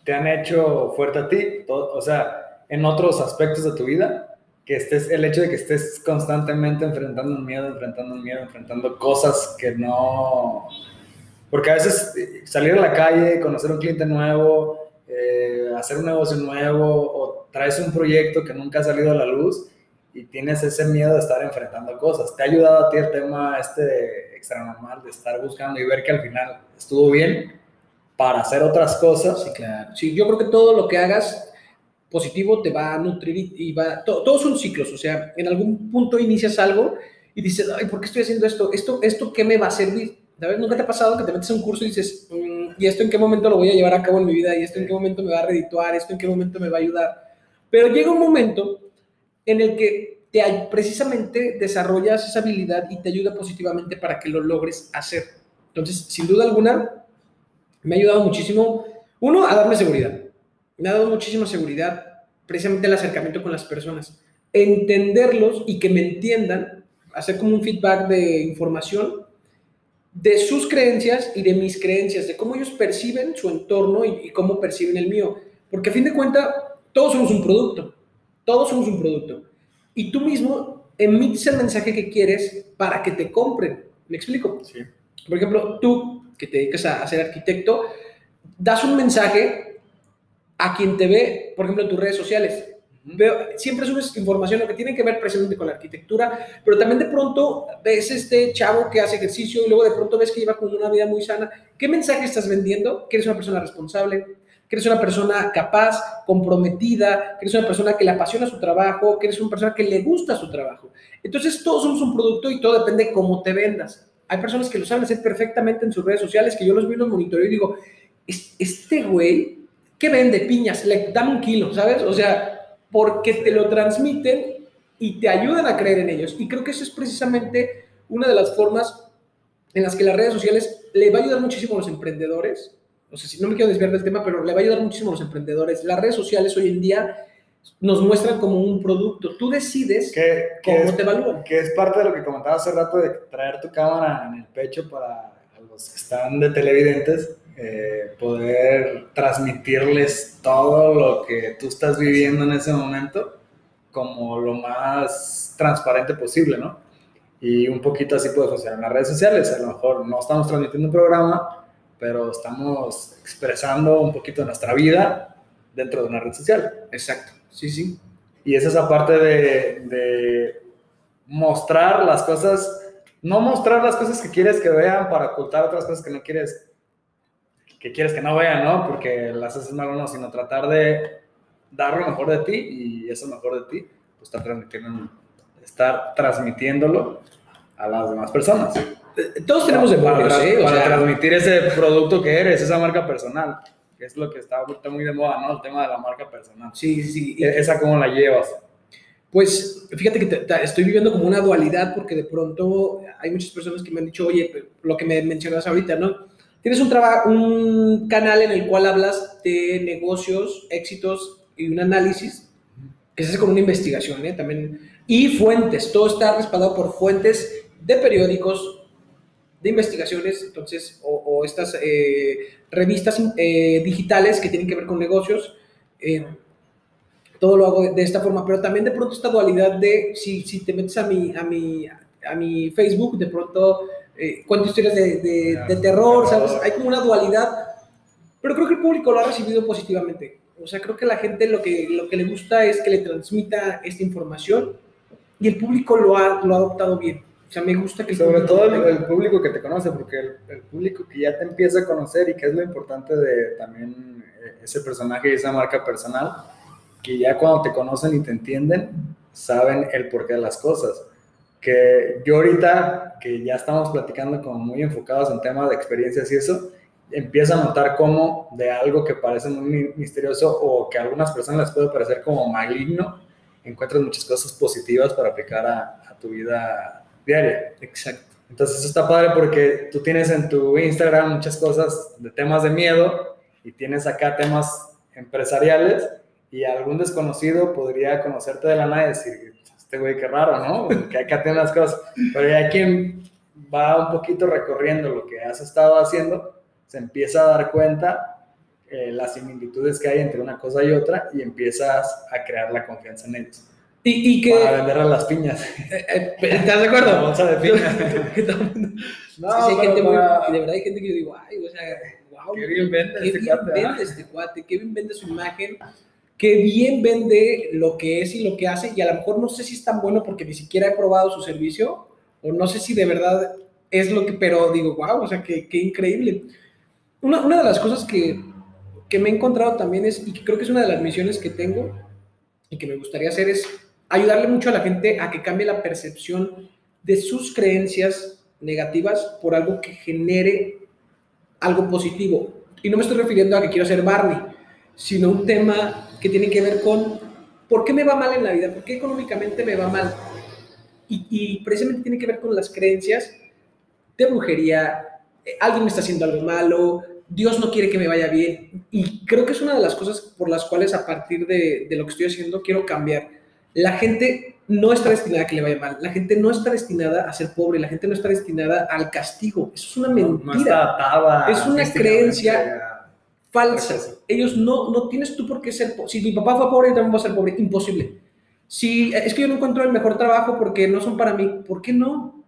te han hecho fuerte a ti? o sea, en otros aspectos de tu vida? Que estés, el hecho de que estés constantemente enfrentando un miedo, enfrentando un miedo, enfrentando cosas que no... Porque a veces eh, salir a la calle, conocer un cliente nuevo, eh, hacer un negocio nuevo o traes un proyecto que nunca ha salido a la luz y tienes ese miedo de estar enfrentando cosas. ¿Te ha ayudado a ti el tema este extra normal de estar buscando y ver que al final estuvo bien para hacer otras cosas?
Sí, claro. Sí, yo creo que todo lo que hagas positivo te va a nutrir y va, todos son ciclos, o sea, en algún punto inicias algo y dices, ay, ¿por qué estoy haciendo esto? ¿Esto, esto qué me va a servir? ¿Sabes? ¿Nunca te ha pasado que te metes a un curso y dices, mm, ¿y esto en qué momento lo voy a llevar a cabo en mi vida? ¿Y esto en qué momento me va a redituar? ¿Esto en qué momento me va a ayudar? Pero llega un momento en el que te, precisamente desarrollas esa habilidad y te ayuda positivamente para que lo logres hacer. Entonces, sin duda alguna, me ha ayudado muchísimo, uno, a darme seguridad me ha dado muchísima seguridad precisamente el acercamiento con las personas. Entenderlos y que me entiendan, hacer como un feedback de información de sus creencias y de mis creencias, de cómo ellos perciben su entorno y, cómo perciben el mío. Porque a fin de cuentas, todos somos un producto, todos somos un producto. Y tú mismo emites el mensaje que quieres para que te compren. ¿Me explico?
Sí.
Por ejemplo, tú que te dedicas a ser arquitecto, das un mensaje a quien te ve, por ejemplo, en tus redes sociales. Veo, siempre subes información lo que tiene que ver precisamente con la arquitectura, pero también de pronto ves este chavo que hace ejercicio y luego de pronto ves que lleva con una vida muy sana. ¿Qué mensaje estás vendiendo? Que eres una persona responsable, que eres una persona capaz, comprometida, que eres una persona que le apasiona su trabajo, que eres una persona que le gusta su trabajo. Entonces todos somos un producto y todo depende de cómo te vendas. Hay personas que lo saben hacer perfectamente en sus redes sociales, que yo los vi los monitoreo y digo, este güey ¿Qué vende? Piñas, le dan un kilo, ¿sabes? O sea, porque te lo transmiten y te ayudan a creer en ellos. Y creo que eso es precisamente una de las formas en las que las redes sociales le va a ayudar muchísimo a los emprendedores. O sea, si no me quiero desviar del tema, pero le va a ayudar muchísimo a los emprendedores. Las redes sociales hoy en día nos muestran como un producto. Tú decides cómo te evalúan.
Que es parte de lo que comentaba hace rato de traer tu cámara en el pecho para los que están de televidentes eh, poder transmitirles todo lo que tú estás viviendo en ese momento como lo más transparente posible, ¿no? Y un poquito así puede funcionar en las redes sociales. A lo mejor no estamos transmitiendo un programa, pero estamos expresando un poquito de nuestra vida dentro de una red social.
Exacto, sí, sí.
Y es esa parte de, de mostrar las cosas, no mostrar las cosas que quieres que vean para ocultar otras cosas que no quieres que quieres que no vean, ¿no? Porque las haces mal o no, sino tratar de dar lo mejor de ti y eso mejor de ti, pues estar, transmitiendo, estar transmitiéndolo a las demás personas.
Todos tenemos demonios,
para, ¿eh? para transmitir ese producto que eres, esa marca personal, que es lo que está muy de moda, ¿no? El tema de la marca personal.
Sí, sí, sí.
E-, ¿Esa cómo la llevas?
Pues fíjate que estoy viviendo como una dualidad porque de pronto hay muchas personas que me han dicho, oye, lo que me mencionas ahorita, ¿no? Tienes un, un canal en el cual hablas de negocios, éxitos y un análisis que se hace con una investigación, ¿eh? También, y fuentes, todo está respaldado por fuentes de periódicos, de investigaciones, entonces, o, estas eh, revistas eh, digitales que tienen que ver con negocios. Eh, todo lo hago de, esta forma, pero también de pronto esta dualidad de si, si te metes a mi, a mi, a mi Facebook, de pronto eh, cuento historias de, de, terror, ¿sabes? Hay como una dualidad, pero creo que el público lo ha recibido positivamente. O sea, creo que la gente lo que, lo que le gusta es que le transmita esta información y el público lo ha, lo ha adoptado bien. O sea, me gusta que...
Sobre todo el, público que te conoce, porque el, público que ya te empieza a conocer y que es lo importante de también eh, ese personaje y esa marca personal, que ya cuando te conocen y te entienden, saben el porqué de las cosas. Que yo ahorita, que ya estamos platicando como muy enfocados en temas de experiencias y eso, empiezo a notar cómo de algo que parece muy misterioso o que a algunas personas les puede parecer como maligno, encuentras muchas cosas positivas para aplicar a, a tu vida diaria.
Exacto.
Entonces eso está padre porque tú tienes en tu Instagram muchas cosas de temas de miedo y tienes acá temas empresariales y algún desconocido podría conocerte de la nada y decir, este güey qué raro, ¿no? Que acá tiene las cosas. Pero ya quien va un poquito recorriendo lo que has estado haciendo, se empieza a dar cuenta eh, las similitudes que hay entre una cosa y otra y empiezas a crear la confianza en ellos.
Y, que...
Para vender a las piñas.
Eh, eh, ¿Estás de acuerdo? La
bolsa de piñas.
no, sí, hay gente muy, de verdad hay gente que yo digo, ay, o sea,
wow. Qué bien vende
este. Vende este cuate, qué bien vende su imagen, qué bien vende lo que es y lo que hace. Y a lo mejor no sé si es tan bueno porque ni siquiera he probado su servicio, o no sé si de verdad es lo que, pero digo, wow, o sea, qué, qué increíble. Una, una de las cosas que, que me he encontrado también es, y que creo que es una de las misiones que tengo y que me gustaría hacer, es ayudarle mucho a la gente a que cambie la percepción de sus creencias negativas por algo que genere algo positivo. Y no me estoy refiriendo a que quiero ser Barney, sino un tema que tiene que ver con por qué me va mal en la vida, por qué económicamente me va mal. Y, y precisamente tiene que ver con las creencias de brujería, eh, alguien me está haciendo algo malo, Dios no quiere que me vaya bien. Y creo que es una de las cosas por las cuales a partir de, de lo que estoy haciendo quiero cambiar la gente no está destinada a que le vaya mal, la gente no está destinada a ser pobre, la gente no está destinada al castigo. Eso es una mentira. es una creencia falsa. Ellos no, no tienes tú por qué ser pobre. Si mi papá fue pobre, yo también voy a ser pobre. Imposible. Si es que yo no encuentro el mejor trabajo porque no son para mí, ¿por qué no?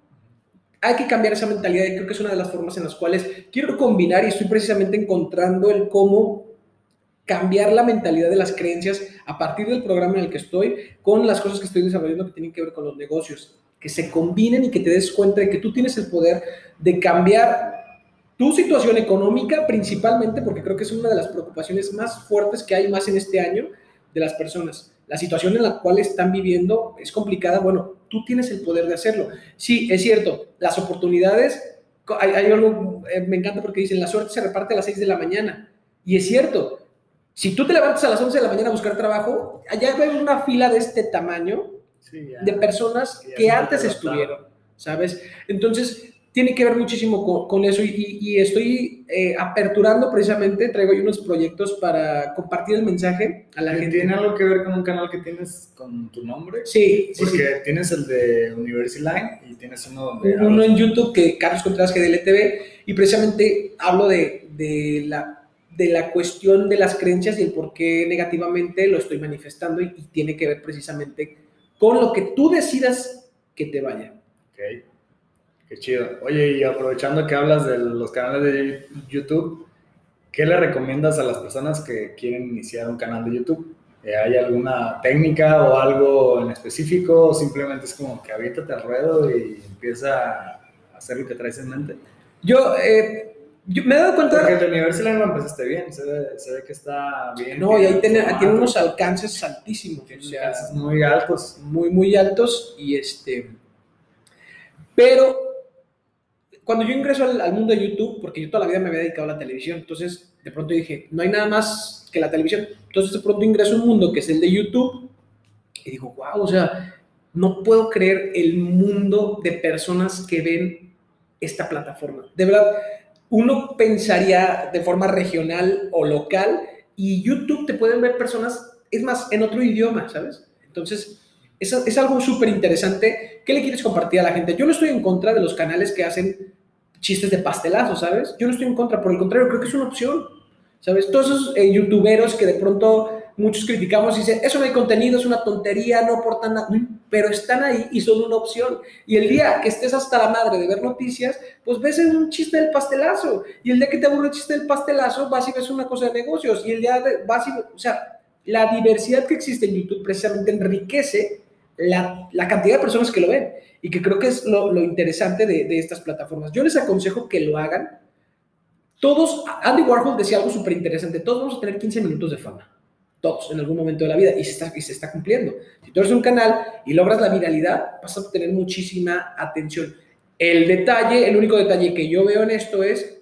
Hay que cambiar esa mentalidad y creo que es una de las formas en las cuales quiero combinar y estoy precisamente encontrando el cómo cambiar la mentalidad de las creencias a partir del programa en el que estoy con las cosas que estoy desarrollando que tienen que ver con los negocios, que se combinen y que te des cuenta de que tú tienes el poder de cambiar tu situación económica principalmente, porque creo que es una de las preocupaciones más fuertes que hay más en este año de las personas. La situación en la cual están viviendo es complicada, bueno, tú tienes el poder de hacerlo. Sí, es cierto, las oportunidades, hay, algo, eh, me encanta porque dicen, la suerte se reparte a las 6 de la mañana. Y es cierto, si tú te levantas a las 11 de la mañana a buscar trabajo, allá hay una fila de este tamaño de personas que antes estuvieron, ¿sabes? Entonces, tiene que ver muchísimo con, eso y, estoy eh, aperturando precisamente, traigo ahí unos proyectos para compartir el mensaje a la gente.
¿Tiene algo que ver con un canal que tienes con tu nombre?
Sí,
sí. Porque tienes el de University Line y tienes uno donde...
Uno en YouTube que Carlos Contreras GDLTV y precisamente hablo de, de la de la cuestión de las creencias y el por qué negativamente lo estoy manifestando y, tiene que ver precisamente con lo que tú decidas que te vaya.
Ok, qué chido. Oye, y aprovechando que hablas de los canales de YouTube, ¿qué le recomiendas a las personas que quieren iniciar un canal de YouTube? Eh, ¿Hay alguna técnica o algo en específico o simplemente es como que avítate al ruedo y empieza a hacer lo que traes en mente?
Yo, eh, yo me he dado cuenta.
Porque el Universal lo empezaste bien, se ve, se ve, que está bien.
No, y ahí tiene, tiene, unos alcances altísimos.
Tiene o sea, alcances muy altos.
Muy, muy altos. Y este. Pero cuando yo ingreso al, al, mundo de YouTube, porque yo toda la vida me había dedicado a la televisión, entonces de pronto dije, no hay nada más que la televisión. Entonces de pronto ingreso a un mundo que es el de YouTube y digo, wow, o sea, no puedo creer el mundo de personas que ven esta plataforma. De verdad uno pensaría de forma regional o local y YouTube te pueden ver personas, es más, en otro idioma, ¿sabes? Entonces, es, es algo súper interesante. ¿Qué le quieres compartir a la gente? Yo no estoy en contra de los canales que hacen chistes de pastelazo, ¿sabes? Yo no estoy en contra, por el contrario, creo que es una opción, ¿sabes? Todos esos eh, youtuberos que de pronto muchos criticamos y dicen, eso no hay contenido, es una tontería, no aportan nada, pero están ahí y son una opción. Y el día que estés hasta la madre de ver noticias, pues ves un chiste del pastelazo. Y el día que te aburre el chiste del pastelazo, vas y ves una cosa de negocios. Y el día de, vas o sea, la diversidad que existe en YouTube precisamente enriquece la, cantidad de personas que lo ven y que creo que es lo, interesante de, de, estas plataformas. Yo les aconsejo que lo hagan. Todos, Andy Warhol decía algo súper interesante, todos vamos a tener 15 minutos de fama, todos en algún momento de la vida y se, está, y se está cumpliendo. Si tú eres un canal y logras la viralidad, vas a tener muchísima atención. El detalle, el único detalle que yo veo en esto es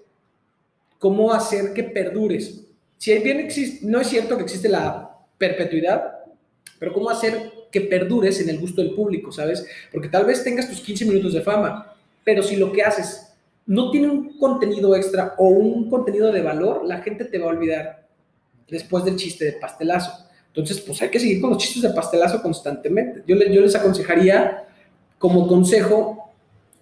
cómo hacer que perdures. Si bien existe, no es cierto que existe la perpetuidad, pero cómo hacer que perdures en el gusto del público, ¿sabes? Porque tal vez tengas tus 15 minutos de fama, pero si lo que haces no tiene un contenido extra o un contenido de valor, la gente te va a olvidar después del chiste de pastelazo. Entonces, pues hay que seguir con los chistes de pastelazo constantemente. Yo, les, yo les aconsejaría, como consejo,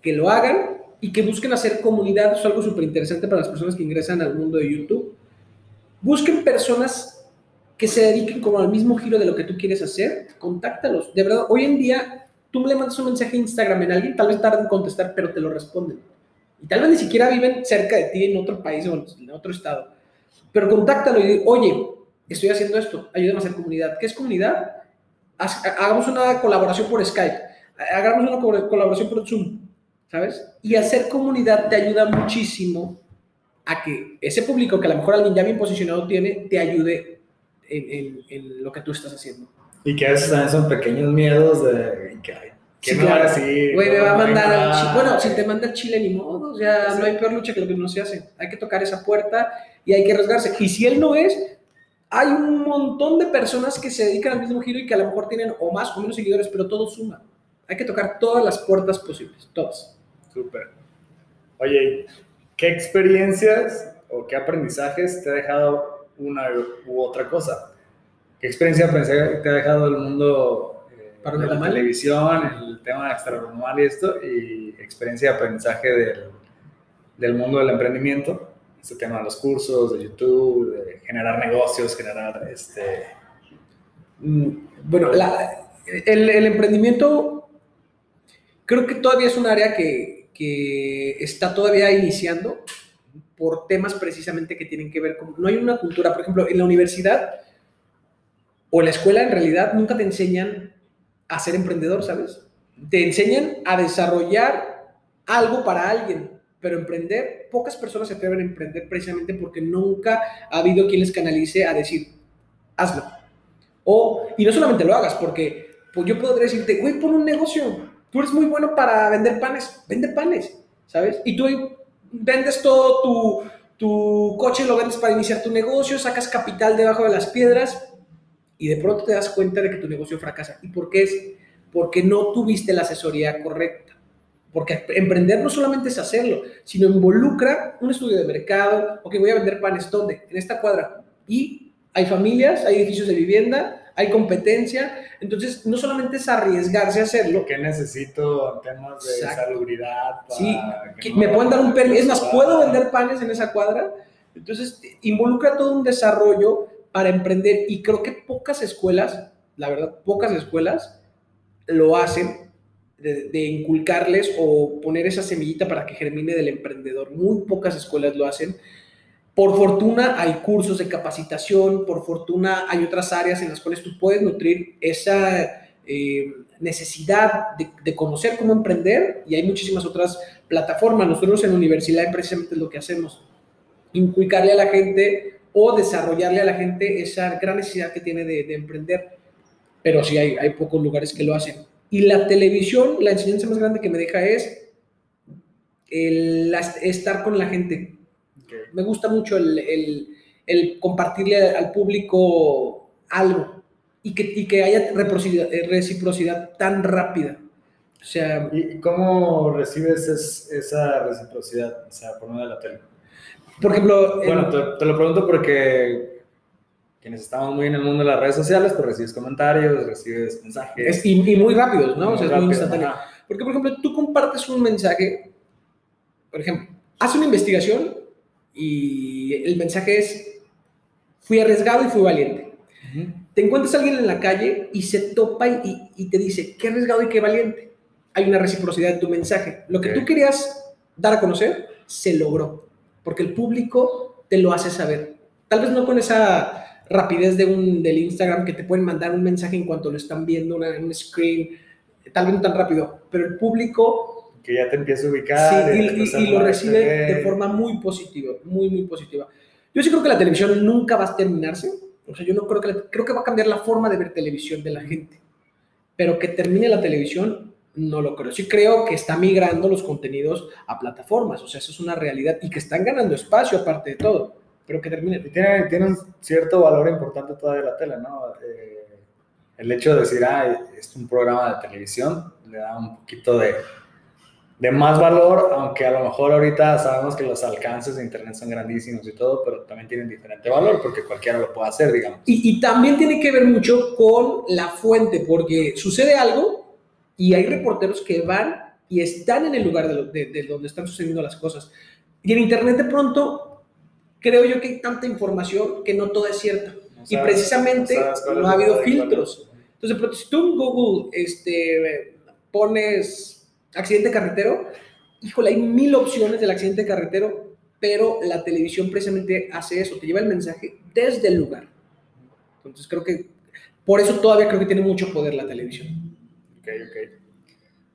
que lo hagan y que busquen hacer comunidad. es algo súper interesante para las personas que ingresan al mundo de YouTube. Busquen personas que se dediquen como al mismo giro de lo que tú quieres hacer, contáctalos. De verdad, hoy en día tú le mandas un mensaje a Instagram en alguien, tal vez tarde en contestar, pero te lo responden. Y tal vez ni siquiera viven cerca de ti en otro país o en otro estado. Pero contáctalo y di, oye, estoy haciendo esto, ayúdame a hacer comunidad. ¿Qué es comunidad? Hagamos una colaboración por Skype, hagamos una colaboración por Zoom, ¿sabes? Y hacer comunidad te ayuda muchísimo a que ese público que a lo mejor alguien ya bien posicionado tiene, te ayude en, en, lo que tú estás haciendo.
Y que a veces también son pequeños miedos de que,
sí, no claro. Güey, me va a mandar al chile. Bueno, si te manda el chile, ni modo. O sea, no hay peor lucha que lo que no se hace. Hay que tocar esa puerta y hay que arriesgarse. Y si él no es, hay un montón de personas que se dedican al mismo giro y que a lo mejor tienen o más o menos seguidores, pero todo suma. Hay que tocar todas las puertas posibles, todas.
Súper. Oye, ¿qué experiencias o qué aprendizajes te ha dejado una u otra cosa. ¿Qué experiencia te ha dejado el mundo eh, de la televisión, el tema extranormal y esto, y experiencia de aprendizaje del, del mundo del emprendimiento? Este tema de los cursos, de YouTube, de generar negocios, generar este...
Mm, bueno, el, el, emprendimiento creo que todavía es un área que, que está todavía iniciando por temas precisamente que tienen que ver con... No hay una cultura, por ejemplo, en la universidad o la escuela en realidad nunca te enseñan a ser emprendedor, ¿sabes? Te enseñan a desarrollar algo para alguien, pero emprender, pocas personas se atreven a emprender precisamente porque nunca ha habido quien les canalice a decir, hazlo. O, y no solamente lo hagas, porque pues yo podría decirte, güey, pon un negocio, tú eres muy bueno para vender panes, vende panes, ¿sabes? Y tú vendes todo tu, tu coche, lo vendes para iniciar tu negocio, sacas capital debajo de las piedras y de pronto te das cuenta de que tu negocio fracasa. ¿Y por qué es? Porque no tuviste la asesoría correcta. Porque emprender no solamente es hacerlo, sino involucra un estudio de mercado. Ok, voy a vender panes, ¿dónde? En esta cuadra. Y hay familias, hay edificios de vivienda, hay competencia, entonces no solamente es arriesgarse a hacerlo.
¿Qué necesito temas de salubridad?
sí, me pueden dar un permiso, es más, ¿puedo vender panes en esa cuadra? Entonces involucra todo un desarrollo para emprender y creo que pocas escuelas, la verdad, pocas escuelas lo hacen de, de, inculcarles o poner esa semillita para que germine del emprendedor. Muy pocas escuelas lo hacen. Por fortuna hay cursos de capacitación, por fortuna hay otras áreas en las cuales tú puedes nutrir esa eh, necesidad de, conocer cómo emprender y hay muchísimas otras plataformas. Nosotros en la universidad precisamente es lo que hacemos, inculcarle a la gente o desarrollarle a la gente esa gran necesidad que tiene de, emprender. Pero sí hay, pocos lugares que lo hacen. Y la televisión, la enseñanza más grande que me deja es el, estar con la gente, me gusta mucho el, compartirle al público algo y que, que haya reciprocidad, reciprocidad, tan rápida. O sea,
¿Y cómo recibes esa reciprocidad, o sea, por medio de la tele?
Por ejemplo...
Bueno, te, lo pregunto porque quienes estamos muy en el mundo de las redes sociales, pues recibes comentarios, recibes mensajes.
y, muy rápidos, ¿no? o sea, es muy instantáneo. Porque, por ejemplo, tú compartes un mensaje, por ejemplo, haces una investigación y el mensaje es, fui arriesgado y fui valiente. Te encuentras a alguien en la calle y se topa y, y, te dice, qué arriesgado y qué valiente. Hay una reciprocidad en tu mensaje. Lo que tú querías dar a conocer, se logró, porque el público te lo hace saber. Tal vez no con esa rapidez de un, del Instagram que te pueden mandar un mensaje en cuanto lo están viendo, una, un screen, tal vez no tan rápido, pero el público...
Que ya te empieza a ubicar.
Sí, y, y, lo recibe de forma muy positiva, muy, muy positiva. Yo sí creo que la televisión nunca va a terminarse. O sea, yo no creo que, creo que va a cambiar la forma de ver televisión de la gente. Pero que termine la televisión, no lo creo. Sí creo que está migrando los contenidos a plataformas. O sea, eso es una realidad y que están ganando espacio aparte de todo. Pero que termine.
Y tiene, tiene un cierto valor importante todavía la tele, ¿no? Eh, el hecho de decir, ah, es un programa de televisión, le da un poquito de, de más valor, aunque a lo mejor ahorita sabemos que los alcances de Internet son grandísimos y todo, pero también tienen diferente valor porque cualquiera lo puede hacer, digamos.
Y, y también tiene que ver mucho con la fuente, porque sucede algo y hay reporteros que van y están en el lugar de, de, donde están sucediendo las cosas. Y en Internet de pronto creo yo que hay tanta información que no todo es cierto. y precisamente no, ha habido filtros. Entonces, si tú en Google este, pones accidente carretero, híjole, hay mil opciones del accidente carretero, pero la televisión precisamente hace eso, te lleva el mensaje desde el lugar. Entonces creo que por eso todavía creo que tiene mucho poder la televisión.
Ok, ok.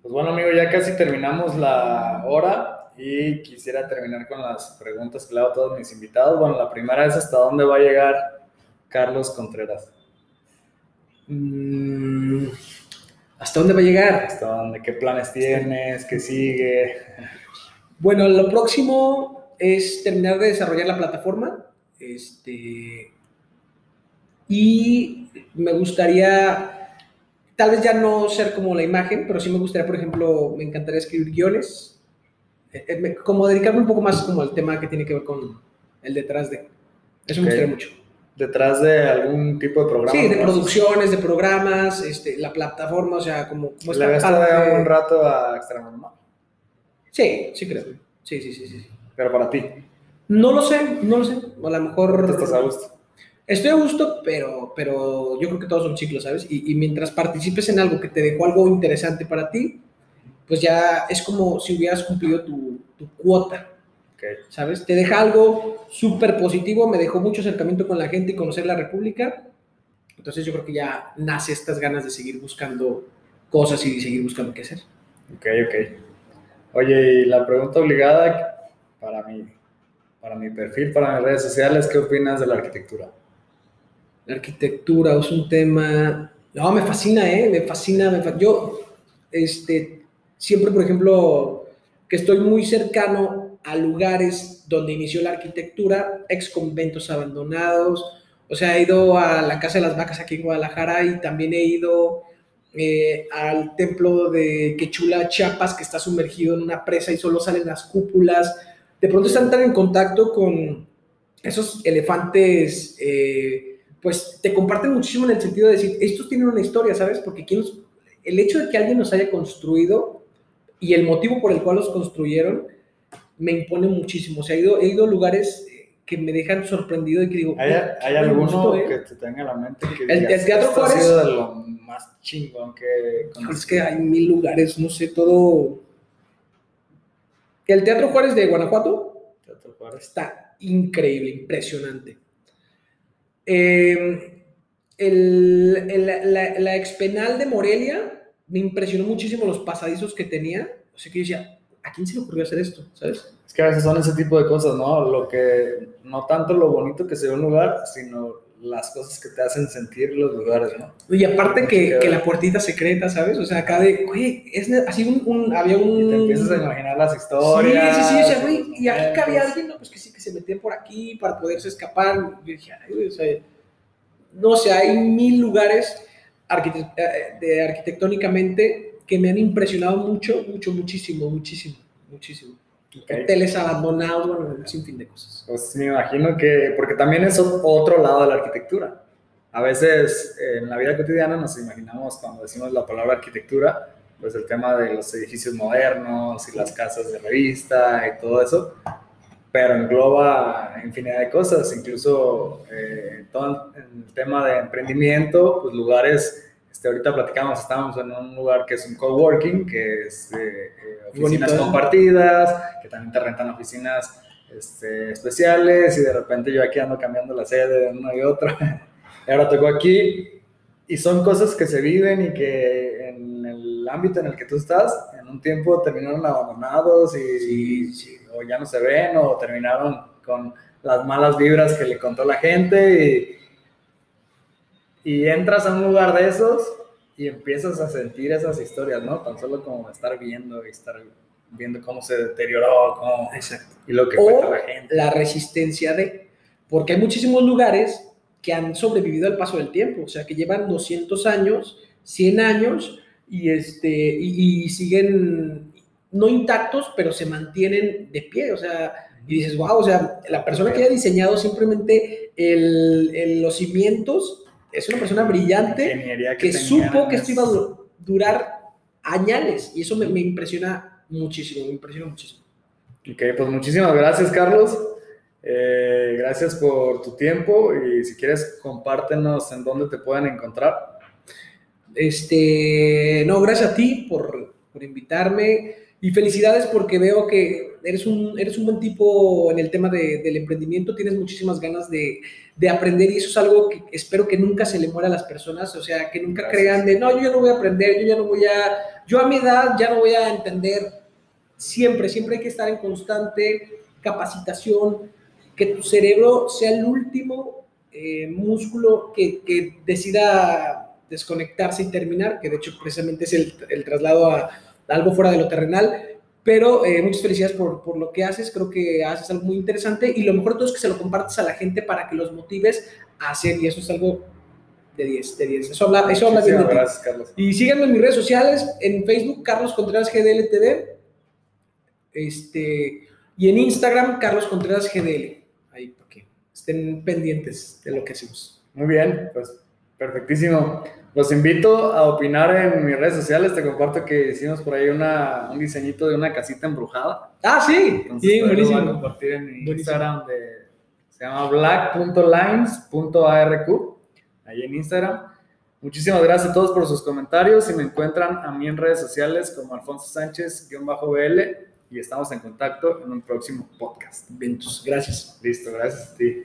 Pues bueno, amigo, ya casi terminamos la hora y quisiera terminar con las preguntas que le hago a todos mis invitados. Bueno, la primera es hasta dónde va a llegar Carlos Contreras.
Mm, ¿Hasta dónde va a llegar?
¿Hasta dónde? ¿Qué planes tienes? ¿Qué sigue?
Bueno, lo próximo es terminar de desarrollar la plataforma. Este, y me gustaría, tal vez ya no ser como la imagen, pero sí me gustaría, por ejemplo, me encantaría escribir guiones, eh, eh, como dedicarme un poco más como al tema que tiene que ver con el detrás de. Eso me gustaría mucho
detrás de algún tipo de programa.
Sí, de producciones, de programas, este, la plataforma, o sea, como... como
¿Le de un rato a Extranormal?
Sí, sí creo. Sí, sí, sí, sí.
Pero para ti.
No lo sé, no lo sé. A lo mejor...
estás a gusto?
Estoy a gusto, pero, pero yo creo que todos son ciclos, ¿sabes? Y, y mientras participes en algo que te dejó algo interesante para ti, pues ya es como si hubieras cumplido tu, tu cuota ¿Sabes? Te deja algo súper positivo, me dejó mucho acercamiento con la gente y conocer la República. Entonces yo creo que ya nace estas ganas de seguir buscando cosas y de seguir buscando qué hacer.
Ok, ok. Oye, y la pregunta obligada para mí, para mi perfil, para mis redes sociales, ¿qué opinas de la arquitectura?
La arquitectura es un tema... No, me fascina, ¿eh? Me fascina. Me Yo, este, siempre, por ejemplo, que estoy muy cercano a lugares donde inició la arquitectura, ex conventos abandonados, o sea, he ido a la Casa de las Vacas aquí en Guadalajara y también he ido eh, al templo de Quechula, Chiapas, que está sumergido en una presa y solo salen las cúpulas. De pronto están tan en contacto con esos elefantes, eh, pues te comparten muchísimo en el sentido de decir, estos tienen una historia, ¿sabes? Porque el hecho de que alguien los haya construido y el motivo por el cual los construyeron, me impone muchísimo. O sea, he ido, he ido a lugares eh, que me dejan sorprendido y que digo...
¿Hay, ¿hay alguno eh". que te tenga en la mente que
el, el Teatro Juárez... Ha
sido de lo más chingón que...
Es que hay mil lugares, no sé, todo... El Teatro Juárez de Guanajuato
Teatro Juárez.
está increíble, impresionante. Eh, el, el, la, la expenal de Morelia me impresionó muchísimo los pasadizos que tenía. O sea que yo decía, ¿a quién se le ocurrió hacer esto? ¿Sabes?
Es que a veces son ese tipo de cosas, ¿no? Lo que, no tanto lo bonito que se ve un lugar, sino las cosas que te hacen sentir los lugares, ¿no?
Y aparte que, que, la puertita secreta, ¿sabes? O sea, acá de, güey, es así un, un, había un...
Y te empiezas a imaginar las historias.
Sí, sí, sí, o sea, güey, y aquí cabía alguien, no, pues que sí, que se metía por aquí para poderse escapar. Yo dije, ay, güey, o sea, no sé, hay mil lugares arquitect eh, de, arquitectónicamente que me han impresionado mucho, mucho, muchísimo, muchísimo, muchísimo. Hoteles abandonados, bueno, un sinfín de cosas.
Pues me imagino que, porque también es otro lado de la arquitectura. A veces en la vida cotidiana nos imaginamos cuando decimos la palabra arquitectura, pues el tema de los edificios modernos y las casas de revista y todo eso, pero engloba infinidad de cosas, incluso eh, todo el tema de emprendimiento, pues lugares este, ahorita platicamos, estamos en un lugar que es un coworking, que es eh, eh oficinas compartidas, que también te rentan oficinas este, especiales y de repente yo aquí ando cambiando la sede de una y otra. y ahora tocó aquí y son cosas que se viven y que en el ámbito en el que tú estás, en un tiempo terminaron abandonados y, o ya no se ven o terminaron con las malas vibras que le contó la gente y, y entras a un lugar de esos y empiezas a sentir esas historias, ¿no? Tan solo como estar viendo y estar viendo cómo se deterioró, cómo,
Exacto.
y lo que
O
la gente.
la resistencia de, porque hay muchísimos lugares que han sobrevivido al paso del tiempo, o sea, que llevan 200 años, 100 años y, este, y, y siguen no intactos, pero se mantienen de pie, o sea, y dices, wow, o sea, la persona que haya diseñado simplemente el, el- los cimientos es una persona brillante que supo que
es-
esto iba a du- durar añales y eso me, me impresiona muchísimo, me impresiona muchísimo.
Ok, pues muchísimas gracias, Carlos. Eh, gracias por tu tiempo y si quieres, compártenos en dónde te pueden encontrar.
Este, no, gracias a ti por, por invitarme y felicidades porque veo que eres un, eres un buen tipo en el tema de- del emprendimiento, tienes muchísimas ganas de, de aprender y eso es algo que espero que nunca se le muera a las personas, o sea, que nunca
Gracias.
crean de, no, yo ya no voy a aprender, yo ya no voy a, yo a mi edad ya no voy a entender. Siempre, siempre hay que estar en constante capacitación, que tu cerebro sea el último eh, músculo que, que decida desconectarse y terminar, que de hecho precisamente es el, el traslado a, a algo fuera de lo terrenal. Pero eh, muchas felicidades por, por lo que haces, creo que haces algo muy interesante y lo mejor de todo es que se lo compartes a la gente para que los motives a hacer y eso es algo de 10, de 10. Eso habla, eso habla bien de
Muchísimas
ti.
gracias, Carlos.
Y síganme en mis redes sociales, en Facebook, Carlos Contreras GDL TV, este, y en Instagram, Carlos Contreras GDL. Ahí, para que estén pendientes de lo que hacemos.
Muy bien, pues perfectísimo. Los invito a opinar en mis redes sociales. Te comparto que hicimos por ahí una, un diseñito de una casita embrujada.
Ah, sí,
Entonces,
sí,
ahí lo voy a
buenísimo.
compartir en mi
Buenísimo.
Instagram de, se llama black.lines.arq, ahí en Instagram. Muchísimas gracias a todos por sus comentarios y me encuentran a mí en redes sociales como Alfonso Sánchez-BL y estamos en contacto en un próximo podcast.
Ventus, gracias.
Listo, gracias a ti.